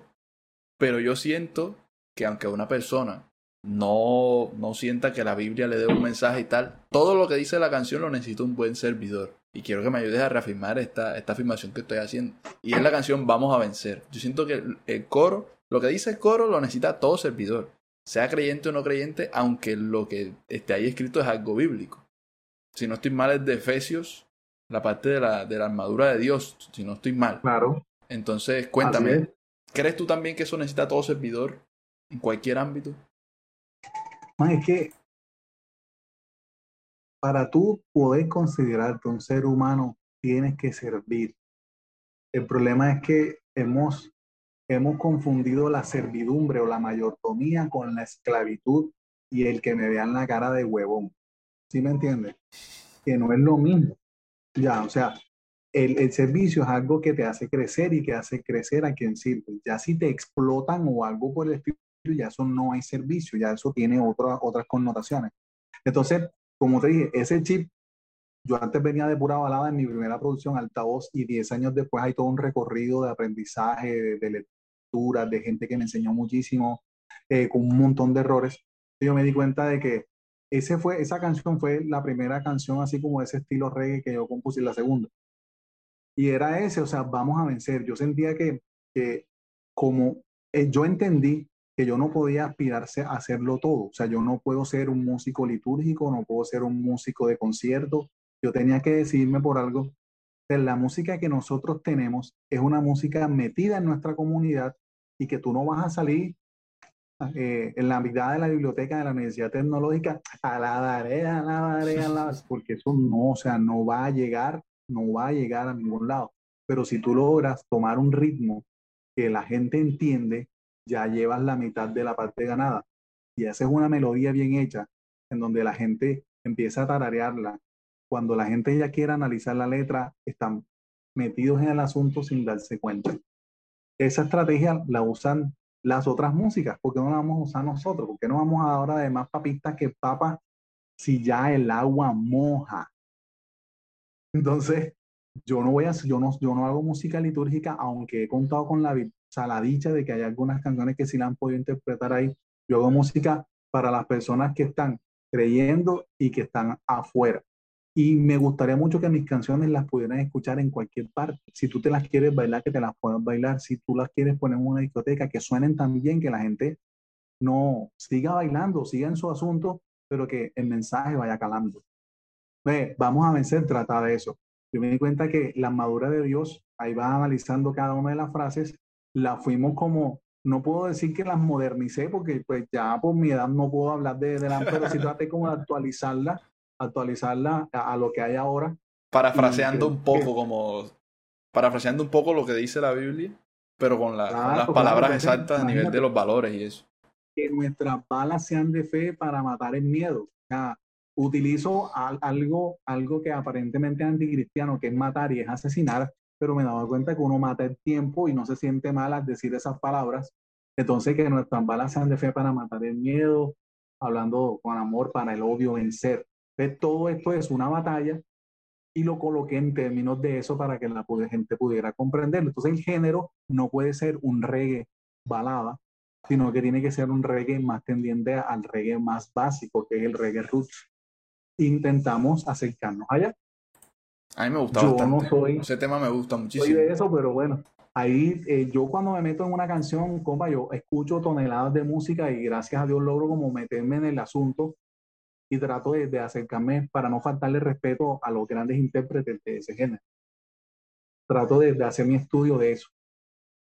S1: pero yo siento que aunque una persona no, no sienta que la Biblia le dé un mensaje y tal. Todo lo que dice la canción lo necesita un buen servidor. Y quiero que me ayudes a reafirmar esta, esta afirmación que estoy haciendo. Y es la canción Vamos a vencer. Yo siento que el, coro, lo que dice el coro lo necesita todo servidor. Sea creyente o no creyente, aunque lo que esté ahí escrito es algo bíblico. Si no estoy mal es de Efesios, la parte de la, de la armadura de Dios, si no estoy mal.
S2: Claro.
S1: Entonces, cuéntame, ¿crees tú también que eso necesita todo servidor en cualquier ámbito?
S2: es que para tú poder considerarte un ser humano, tienes que servir. El problema es que hemos, hemos confundido la servidumbre o la mayordomía con la esclavitud y el que me vean la cara de huevón. ¿Sí me entiendes? Que no es lo mismo. Ya, o sea, el, el, servicio es algo que te hace crecer y que hace crecer a quien sirve. Ya si te explotan o algo por el estilo, ya eso no hay servicio, ya eso tiene otra, otras connotaciones. Entonces, como te dije, ese chip, yo antes venía de pura balada en mi primera producción, altavoz, y 10 años después hay todo un recorrido de aprendizaje, de, lectura, de gente que me enseñó muchísimo, eh, con un montón de errores. Yo me di cuenta de que ese fue, esa canción fue la primera canción así como de ese estilo reggae que yo compuse la segunda. Y era ese, o sea, vamos a vencer. Yo sentía que, que como eh, yo entendí que yo no podía aspirarse a hacerlo todo. O sea, yo no puedo ser un músico litúrgico, no puedo ser un músico de concierto. Yo tenía que decidirme por algo. la música que nosotros tenemos es una música metida en nuestra comunidad y que tú no vas a salir eh, en la mitad de la biblioteca de la Universidad Tecnológica a la daré, a la daré, a la... Porque eso no, o sea, no va a llegar, no va a llegar a ningún lado. Pero si tú logras tomar un ritmo que la gente entiende, ya llevas la mitad de la parte ganada. Y esa es una melodía bien hecha, en donde la gente empieza a tararearla. Cuando la gente ya quiere analizar la letra, están metidos en el asunto sin darse cuenta. Esa estrategia la usan las otras músicas, porque no la vamos a usar nosotros? porque no vamos ahora de más papistas que papas si ya el agua moja? Entonces, yo no voy a, yo no, yo no hago música litúrgica, aunque he contado con la, sea, la dicha de que hay algunas canciones que sí la han podido interpretar ahí. Yo hago música para las personas que están creyendo y que están afuera. Y me gustaría mucho que mis canciones las pudieran escuchar en cualquier parte. Si tú te las quieres bailar, que te las puedan bailar. Si tú las quieres poner en una discoteca, que suenen tan bien que la gente no siga bailando, siga en su asunto, pero que el mensaje vaya calando. Ve, vamos a vencer, trata de eso. Yo me di cuenta que la madura de Dios, ahí va analizando cada una de las frases la fuimos como, no puedo decir que las modernicé porque pues ya por mi edad no puedo hablar de, de la, pero sí traté como de actualizarla, actualizarla a, lo que hay ahora.
S1: Parafraseando un poco como, parafraseando un poco lo que dice la Biblia, pero con, las palabras exactas a nivel de los valores y eso.
S2: Que nuestras balas sean de fe para matar el miedo. O sea, utilizo algo, algo que aparentemente es anticristiano, que es matar y es asesinar, pero me daba cuenta que uno mata el tiempo y no se siente mal al decir esas palabras. Entonces, que nuestras balas sean de fe para matar el miedo, hablando con amor para el obvio vencer. todo esto es una batalla y lo coloqué en términos de eso para que la gente pudiera comprenderlo. Entonces, el género no puede ser un reggae balada, sino que tiene que ser un reggae más tendiente al reggae más básico, que es el reggae roots. Intentamos acercarnos allá.
S1: A mí me gusta bastante. Ese tema me gusta muchísimo.
S2: Soy de eso, pero bueno, ahí eh, yo cuando me meto en una canción, compa, yo escucho toneladas de música y gracias a Dios logro como meterme en el asunto y trato de, acercarme para no faltarle respeto a los grandes intérpretes de ese género. Trato de, hacer mi estudio de eso.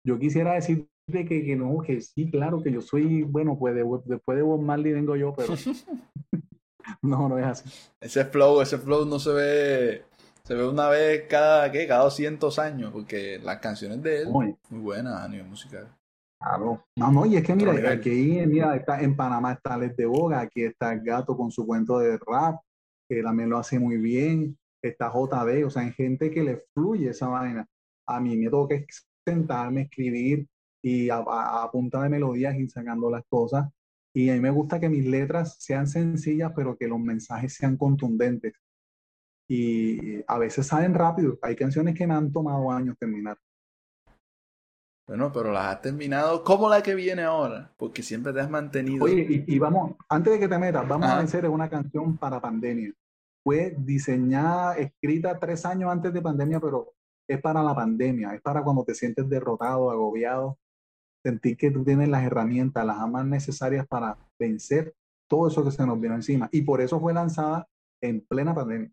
S2: Yo quisiera decirte que, que no, que sí, claro, que yo soy, bueno, pues después de Bob Marley vengo yo, pero no, no es así.
S1: Ese flow, ese flow no se ve se ve una vez cada, ¿qué? Cada 200 años, porque las canciones de él, muy, buenas a nivel musical.
S2: Claro. No, no, y es que mira, aquí mira, está, en Panamá está Les de Boga, aquí está el gato con su cuento de rap, que también lo hace muy bien, está JD, o sea, hay gente que le fluye esa vaina. A mí me toca sentarme, escribir y a, a punta de melodías ir sacando las cosas. Y a mí me gusta que mis letras sean sencillas, pero que los mensajes sean contundentes y a veces salen rápido. Hay canciones que me han tomado años terminar.
S1: Bueno, pero las has terminado como la que viene ahora, porque siempre te has mantenido.
S2: Oye, y, vamos, antes de que te metas, vamos a vencer una canción para pandemia. Fue diseñada, escrita tres años antes de pandemia, pero es para la pandemia, es para cuando te sientes derrotado, agobiado, sentir que tú tienes las herramientas, las armas necesarias para vencer todo eso que se nos vino encima. Y por eso fue lanzada en plena pandemia.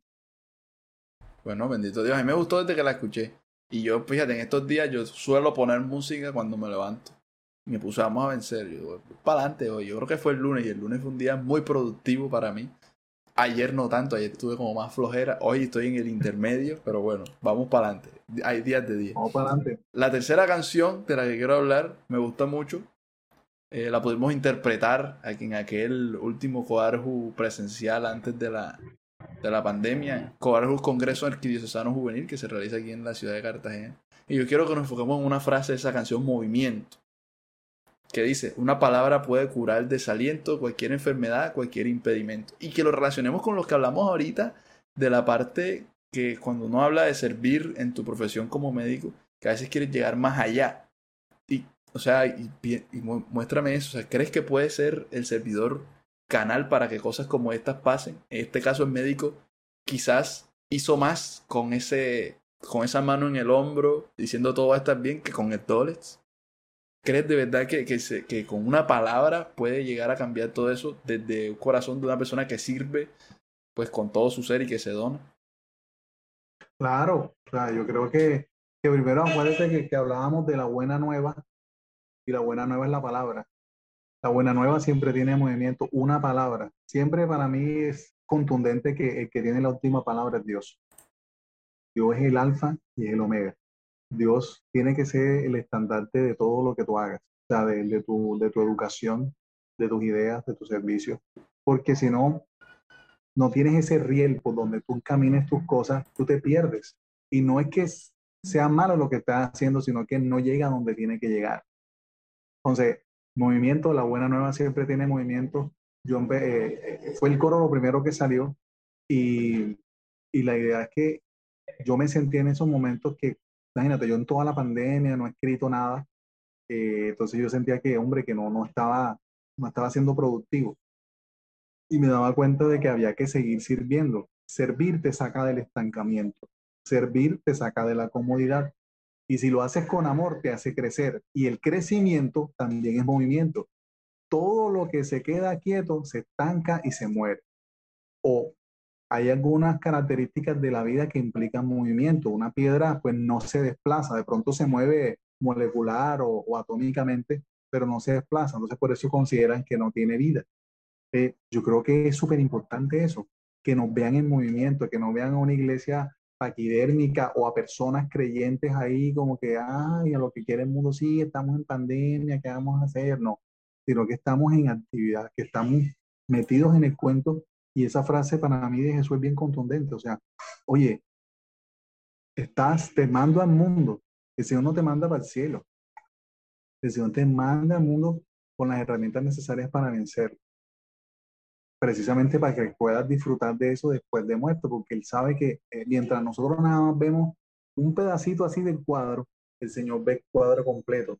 S1: Bueno, bendito Dios, a mí me gustó desde que la escuché. Y yo, fíjate, en estos días yo suelo poner música cuando me levanto. Y me puse, vamos a vencer. Yo, para adelante hoy. Yo creo que fue el lunes y el lunes fue un día muy productivo para mí. Ayer no tanto, ayer estuve como más flojera. Hoy estoy en el intermedio, pero bueno, vamos para adelante. Hay días de día.
S2: Vamos para adelante.
S1: La tercera canción de la que quiero hablar me gusta mucho. Eh, la pudimos interpretar aquí en aquel último Coarju presencial antes de la, de la pandemia, Cobarjus Congreso Arquidiocesano Juvenil que se realiza aquí en la ciudad de Cartagena. Y yo quiero que nos enfoquemos en una frase de esa canción, Movimiento, que dice, una palabra puede curar el desaliento, cualquier enfermedad, cualquier impedimento. Y que lo relacionemos con lo que hablamos ahorita de la parte que cuando uno habla de servir en tu profesión como médico, que a veces quieres llegar más allá. Y, o sea, y, y muéstrame eso. O sea, ¿crees que puede ser el servidor canal para que cosas como estas pasen. En este caso el médico quizás hizo más con ese con esa mano en el hombro diciendo todo va a estar bien que con el Dolex. ¿Crees de verdad que, que, que con una palabra puede llegar a cambiar todo eso desde el corazón de una persona que sirve pues con todo su ser y que se dona?
S2: Claro, claro yo creo que, que primero acuérdate que, que hablábamos de la buena nueva y la buena nueva es la palabra. La buena nueva siempre tiene movimiento, una palabra. Siempre para mí es contundente que el que tiene la última palabra es Dios. Dios es el alfa y es el omega. Dios tiene que ser el estandarte de todo lo que tú hagas, o sea, de, tu, de tu educación, de tus ideas, de tu servicio. Porque si no, no tienes ese riel por donde tú camines tus cosas, tú te pierdes. Y no es que sea malo lo que estás haciendo, sino que no llega donde tiene que llegar. Entonces, movimiento, la buena nueva siempre tiene movimiento. Yo eh, eh, fue el coro lo primero que salió y, y, la idea es que yo me sentí en esos momentos que, imagínate, yo en toda la pandemia no he escrito nada, eh, entonces yo sentía que, hombre, que no, no, estaba, no estaba siendo productivo. Y me daba cuenta de que había que seguir sirviendo. Servir te saca del estancamiento. Servir te saca de la comodidad. Y si lo haces con amor, te hace crecer. Y el crecimiento también es movimiento. Todo lo que se queda quieto se estanca y se muere. O hay algunas características de la vida que implican movimiento. Una piedra pues no se desplaza, de pronto se mueve molecular o, atómicamente, pero no se desplaza. Entonces por eso consideran que no tiene vida. Eh, yo creo que es súper importante eso, que nos vean en movimiento, que nos vean a una iglesia paquidérmica o a personas creyentes ahí como que, ay, a lo que quiere el mundo, sí, estamos en pandemia, ¿qué vamos a hacer? No, sino que estamos en actividad, que estamos metidos en el cuento y esa frase para mí de Jesús es bien contundente, o sea, oye, estás, te mando al mundo, el Señor no te manda para el cielo, el Señor te manda al mundo con las herramientas necesarias para vencer precisamente para que puedas disfrutar de eso después de muerto, porque Él sabe que eh, mientras nosotros nada más vemos un pedacito así del cuadro, el Señor ve cuadro completo.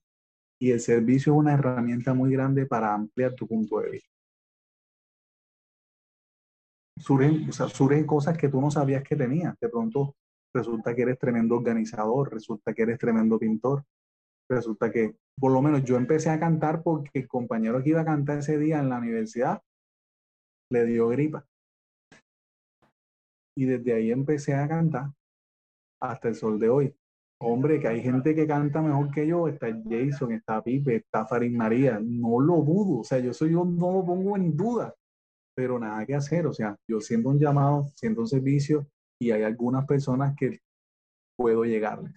S2: Y el servicio es una herramienta muy grande para ampliar tu punto de vista. Surgen, o surgen cosas que tú no sabías que tenías. De pronto resulta que eres tremendo organizador, resulta que eres tremendo pintor, resulta que, por lo menos yo empecé a cantar porque el compañero que iba a cantar ese día en la universidad le dio gripa. Y desde ahí empecé a cantar hasta el sol de hoy. Hombre, que hay gente que canta mejor que yo. Está Jason, está Pipe, está Farin María. No lo dudo. O sea, yo soy yo, no lo pongo en duda. Pero nada que hacer. O sea, yo siento un llamado, siento un servicio y hay algunas personas que puedo llegarles.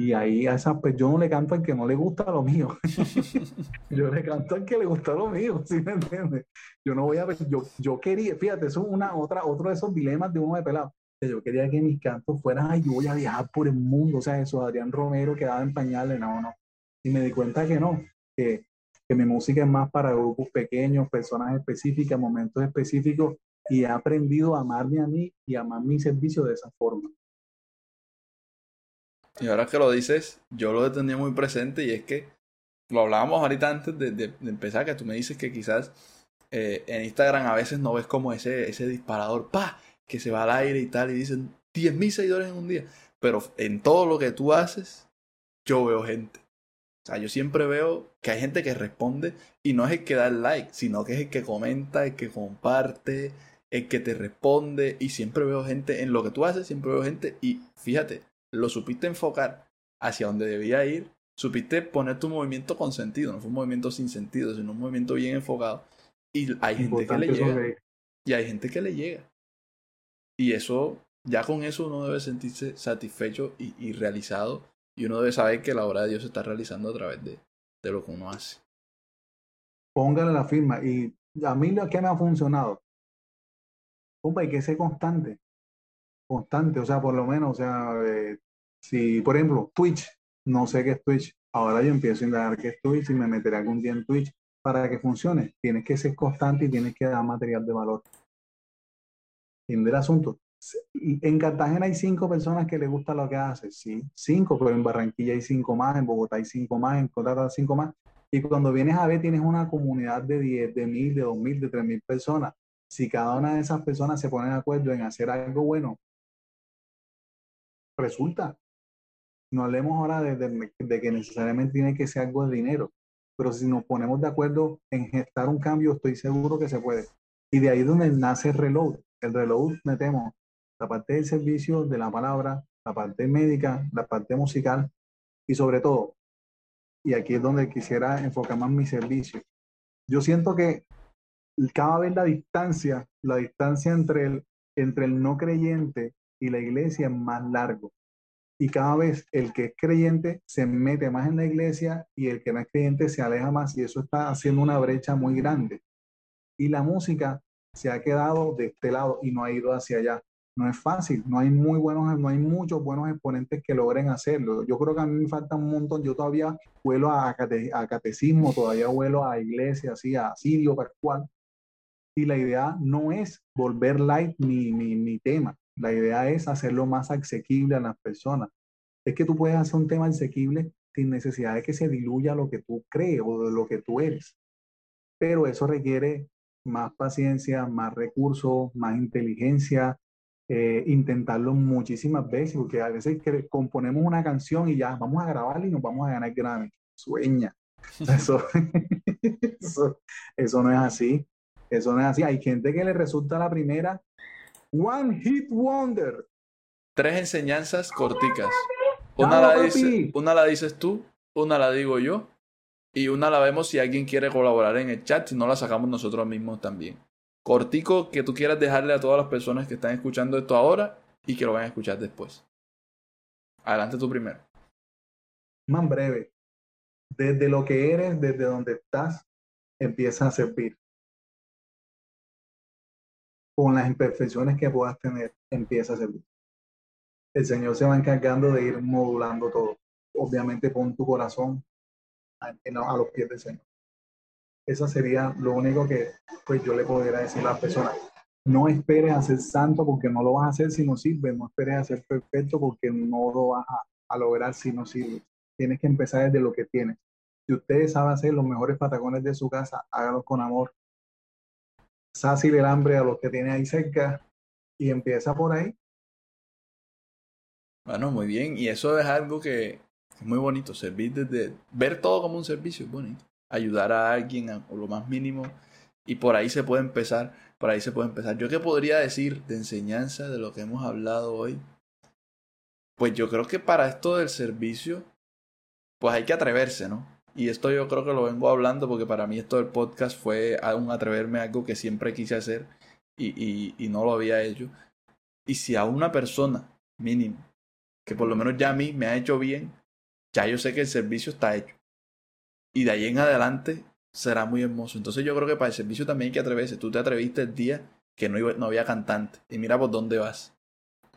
S2: Y ahí a esa, pues yo no le canto al que no le gusta lo mío. yo le canto al que le gusta lo mío, ¿sí me entiendes? Yo no voy a yo, yo quería, fíjate, eso es una, otra, otro de esos dilemas de uno de pelado. Yo quería que mis cantos fueran, ay, yo voy a viajar por el mundo, o sea, eso, Adrián Romero quedaba en pañales, no, no. Y me di cuenta que no, que, que mi música es más para grupos pequeños, personas específicas, momentos específicos, y he aprendido a amarme a mí y a amar mi servicio de esa forma.
S1: Y ahora que lo dices, yo lo tenido muy presente y es que lo hablábamos ahorita antes de, empezar, que tú me dices que quizás eh, en Instagram a veces no ves como ese, ese disparador, pa, que se va al aire y tal, y dicen 10.000 seguidores en un día. Pero en todo lo que tú haces, yo veo gente. O sea, yo siempre veo que hay gente que responde y no es el que da el like, sino que es el que comenta, el que comparte, el que te responde. Y siempre veo gente en lo que tú haces, siempre veo gente. Y fíjate, lo supiste enfocar hacia donde debía ir. Supiste poner tu movimiento con sentido. No fue un movimiento sin sentido, sino un movimiento bien enfocado. Y hay gente que le llega. Y hay gente que le llega. Y eso, ya con eso uno debe sentirse satisfecho y realizado y uno debe saber que la obra de Dios se está realizando a través de, de lo que uno hace.
S2: Póngale la firma. Y a mí lo que me ha funcionado, hay que ser constante. Constante, o sea, por lo menos, o sea, eh, si, por ejemplo, Twitch, no sé qué es Twitch, ahora yo empiezo a indagar qué es Twitch y me meteré algún día en Twitch para que funcione. Tienes que ser constante y tienes que dar material de valor. Fin del asunto en Cartagena hay cinco personas que les gusta lo que hace, sí, cinco, pero en Barranquilla hay cinco más, en Bogotá hay cinco más, en Cotata hay cinco más. Y cuando vienes a ver, tienes una comunidad de 10, de mil, de dos mil, de tres mil personas. Si cada una de esas personas se pone de acuerdo en hacer algo bueno, resulta. No hablemos ahora de, de que necesariamente tiene que ser algo de dinero, pero si nos ponemos de acuerdo en gestar un cambio, estoy seguro que se puede. Y de ahí es donde nace el reload. El reload metemos la parte del servicio, de la palabra, la parte médica, la parte musical y sobre todo, y aquí es donde quisiera enfocar más mi servicio, yo siento que cada vez la distancia, la distancia entre el, entre el no creyente y la iglesia es más largo. Y cada vez el que es creyente se mete más en la iglesia y el que no es creyente se aleja más y eso está haciendo una brecha muy grande. Y la música se ha quedado de este lado y no ha ido hacia allá no es fácil, no hay muy buenos, no hay muchos buenos exponentes que logren hacerlo. Yo creo que a mí me falta un montón, yo todavía vuelo a, catecismo, todavía vuelo a iglesia, así, a sirio, pascual. Y la idea no es volver light mi, mi, mi tema, la idea es hacerlo más asequible a las personas. Es que tú puedes hacer un tema asequible sin necesidad de que se diluya lo que tú crees o de lo que tú eres. Pero eso requiere más paciencia, más recursos, más inteligencia, eh, intentarlo muchísimas veces, porque a veces que componemos una canción y ya vamos a grabarla y nos vamos a ganar Grammy. Sueña. Eso, eso, no es así. Eso no es así. Hay gente que le resulta la primera One Hit Wonder.
S1: Tres enseñanzas corticas. Una, la, una la dices tú, una la digo yo y una la vemos si alguien quiere colaborar en el chat, si no la sacamos nosotros mismos también cortico que tú quieras dejarle a todas las personas que están escuchando esto ahora y que lo van a escuchar después. Adelante tú primero.
S2: Más breve. Desde lo que eres, desde donde estás, empieza a servir. Con las imperfecciones que puedas tener, empieza a servir. El Señor se va encargando de ir modulando todo. Obviamente pon tu corazón a, a los pies del Señor. Eso sería lo único que pues, yo le podría decir a la persona. No esperes a ser santo porque no lo vas a hacer si no sirve. No esperes a ser perfecto porque no lo vas a, lograr si no sirve. Tienes que empezar desde lo que tienes. Si ustedes saben hacer los mejores patacones de su casa, hágalos con amor. Sácil el hambre a los que tiene ahí cerca y empieza por ahí.
S1: Bueno, muy bien. Y eso es algo que es muy bonito. Servir desde. Ver todo como un servicio es bonito ayudar a alguien o lo más mínimo y por ahí se puede empezar, por ahí se puede empezar. ¿Yo qué podría decir de enseñanza de lo que hemos hablado hoy? Pues yo creo que para esto del servicio, pues hay que atreverse, ¿no? Y esto yo creo que lo vengo hablando porque para mí esto del podcast fue un atreverme a algo que siempre quise hacer y, y, no lo había hecho. Y si a una persona mínimo, que por lo menos ya a mí me ha hecho bien, ya yo sé que el servicio está hecho. Y de ahí en adelante será muy hermoso. Entonces yo creo que para el servicio también hay que atreverse. Tú te atreviste el día que no, no había cantante. Y mira por dónde vas.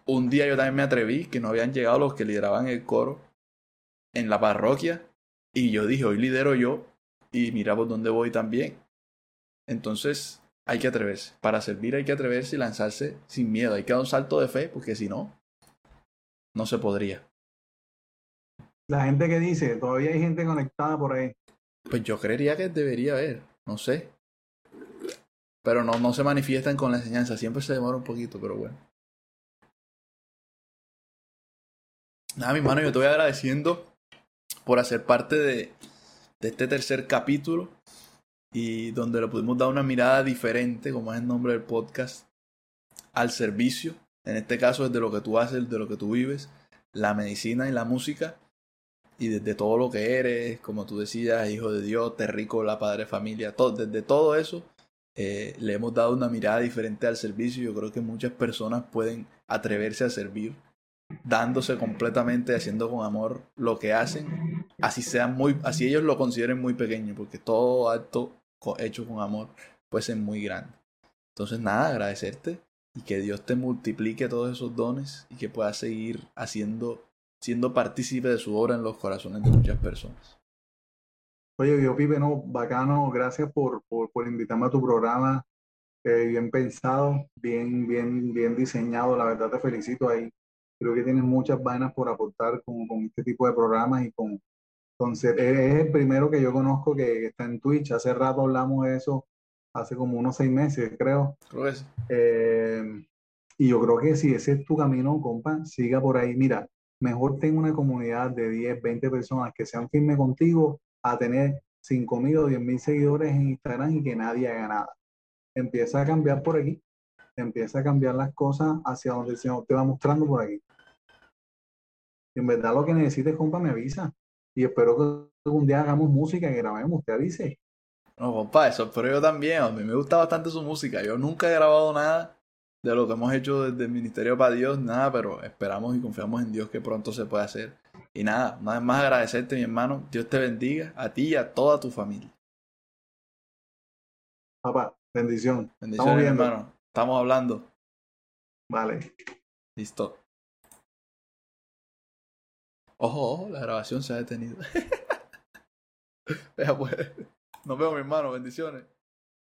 S1: Un día yo también me atreví, que no habían llegado los que lideraban el coro en la parroquia. Y yo dije, hoy lidero yo. Y mira por dónde voy también. Entonces hay que atreverse. Para servir hay que atreverse y lanzarse sin miedo. Hay que dar un salto de fe, porque si no, no se podría.
S2: La gente que dice, todavía hay gente conectada por ahí.
S1: Pues yo creería que debería haber, no sé. Pero no, no se manifiestan con la enseñanza, siempre se demora un poquito, pero bueno. Nada, mi hermano, yo te voy agradeciendo por hacer parte de, de este tercer capítulo y donde le pudimos dar una mirada diferente, como es el nombre del podcast, al servicio. En este caso, desde lo que tú haces, de lo que tú vives, la medicina y la música, y desde todo lo que eres, como tú decías, hijo de Dios, terrico, la padre familia, todo, desde todo eso, eh, le hemos dado una mirada diferente al servicio. Yo creo que muchas personas pueden atreverse a servir dándose completamente, haciendo con amor lo que hacen, así sean muy, así ellos lo consideren muy pequeño, porque todo acto hecho con amor puede ser muy grande. Entonces nada, agradecerte y que Dios te multiplique todos esos dones y que puedas seguir haciendo, siendo partícipe de su obra en los corazones de muchas personas.
S2: Oye, yo Pipe, no, bacano, gracias por, por, por invitarme a tu programa, eh, bien pensado, bien, bien, bien diseñado, la verdad te felicito ahí creo que tienes muchas vainas por aportar con, con este tipo de programas y con, con es el primero que yo conozco que, está en Twitch. Hace rato hablamos de eso, hace como unos seis meses, creo. Eh, y yo creo que si ese es tu camino, compa, siga por ahí. Mira, mejor tengo una comunidad de 10, 20 personas que sean firmes contigo a tener 5 mil o 10 mil seguidores en Instagram y que nadie haga nada. Empieza a cambiar por aquí. Empieza a cambiar las cosas hacia donde el Señor te va mostrando por aquí en verdad lo que necesites, compa, me avisa. Y espero que un día hagamos música y grabemos, usted avise.
S1: No, compa, eso pero yo también. A mí me gusta bastante su música. Yo nunca he grabado nada de lo que hemos hecho desde el Ministerio para Dios, nada, pero esperamos y confiamos en Dios que pronto se pueda hacer. Y nada, nada más agradecerte, mi hermano. Dios te bendiga, a ti y a toda tu familia.
S2: Papá, bendición.
S1: Bendición, hermano. Estamos hablando.
S2: Vale.
S1: Listo. Ojo, ojo, la grabación se ha detenido. Pues. Nos vemos, mi hermano. Bendiciones.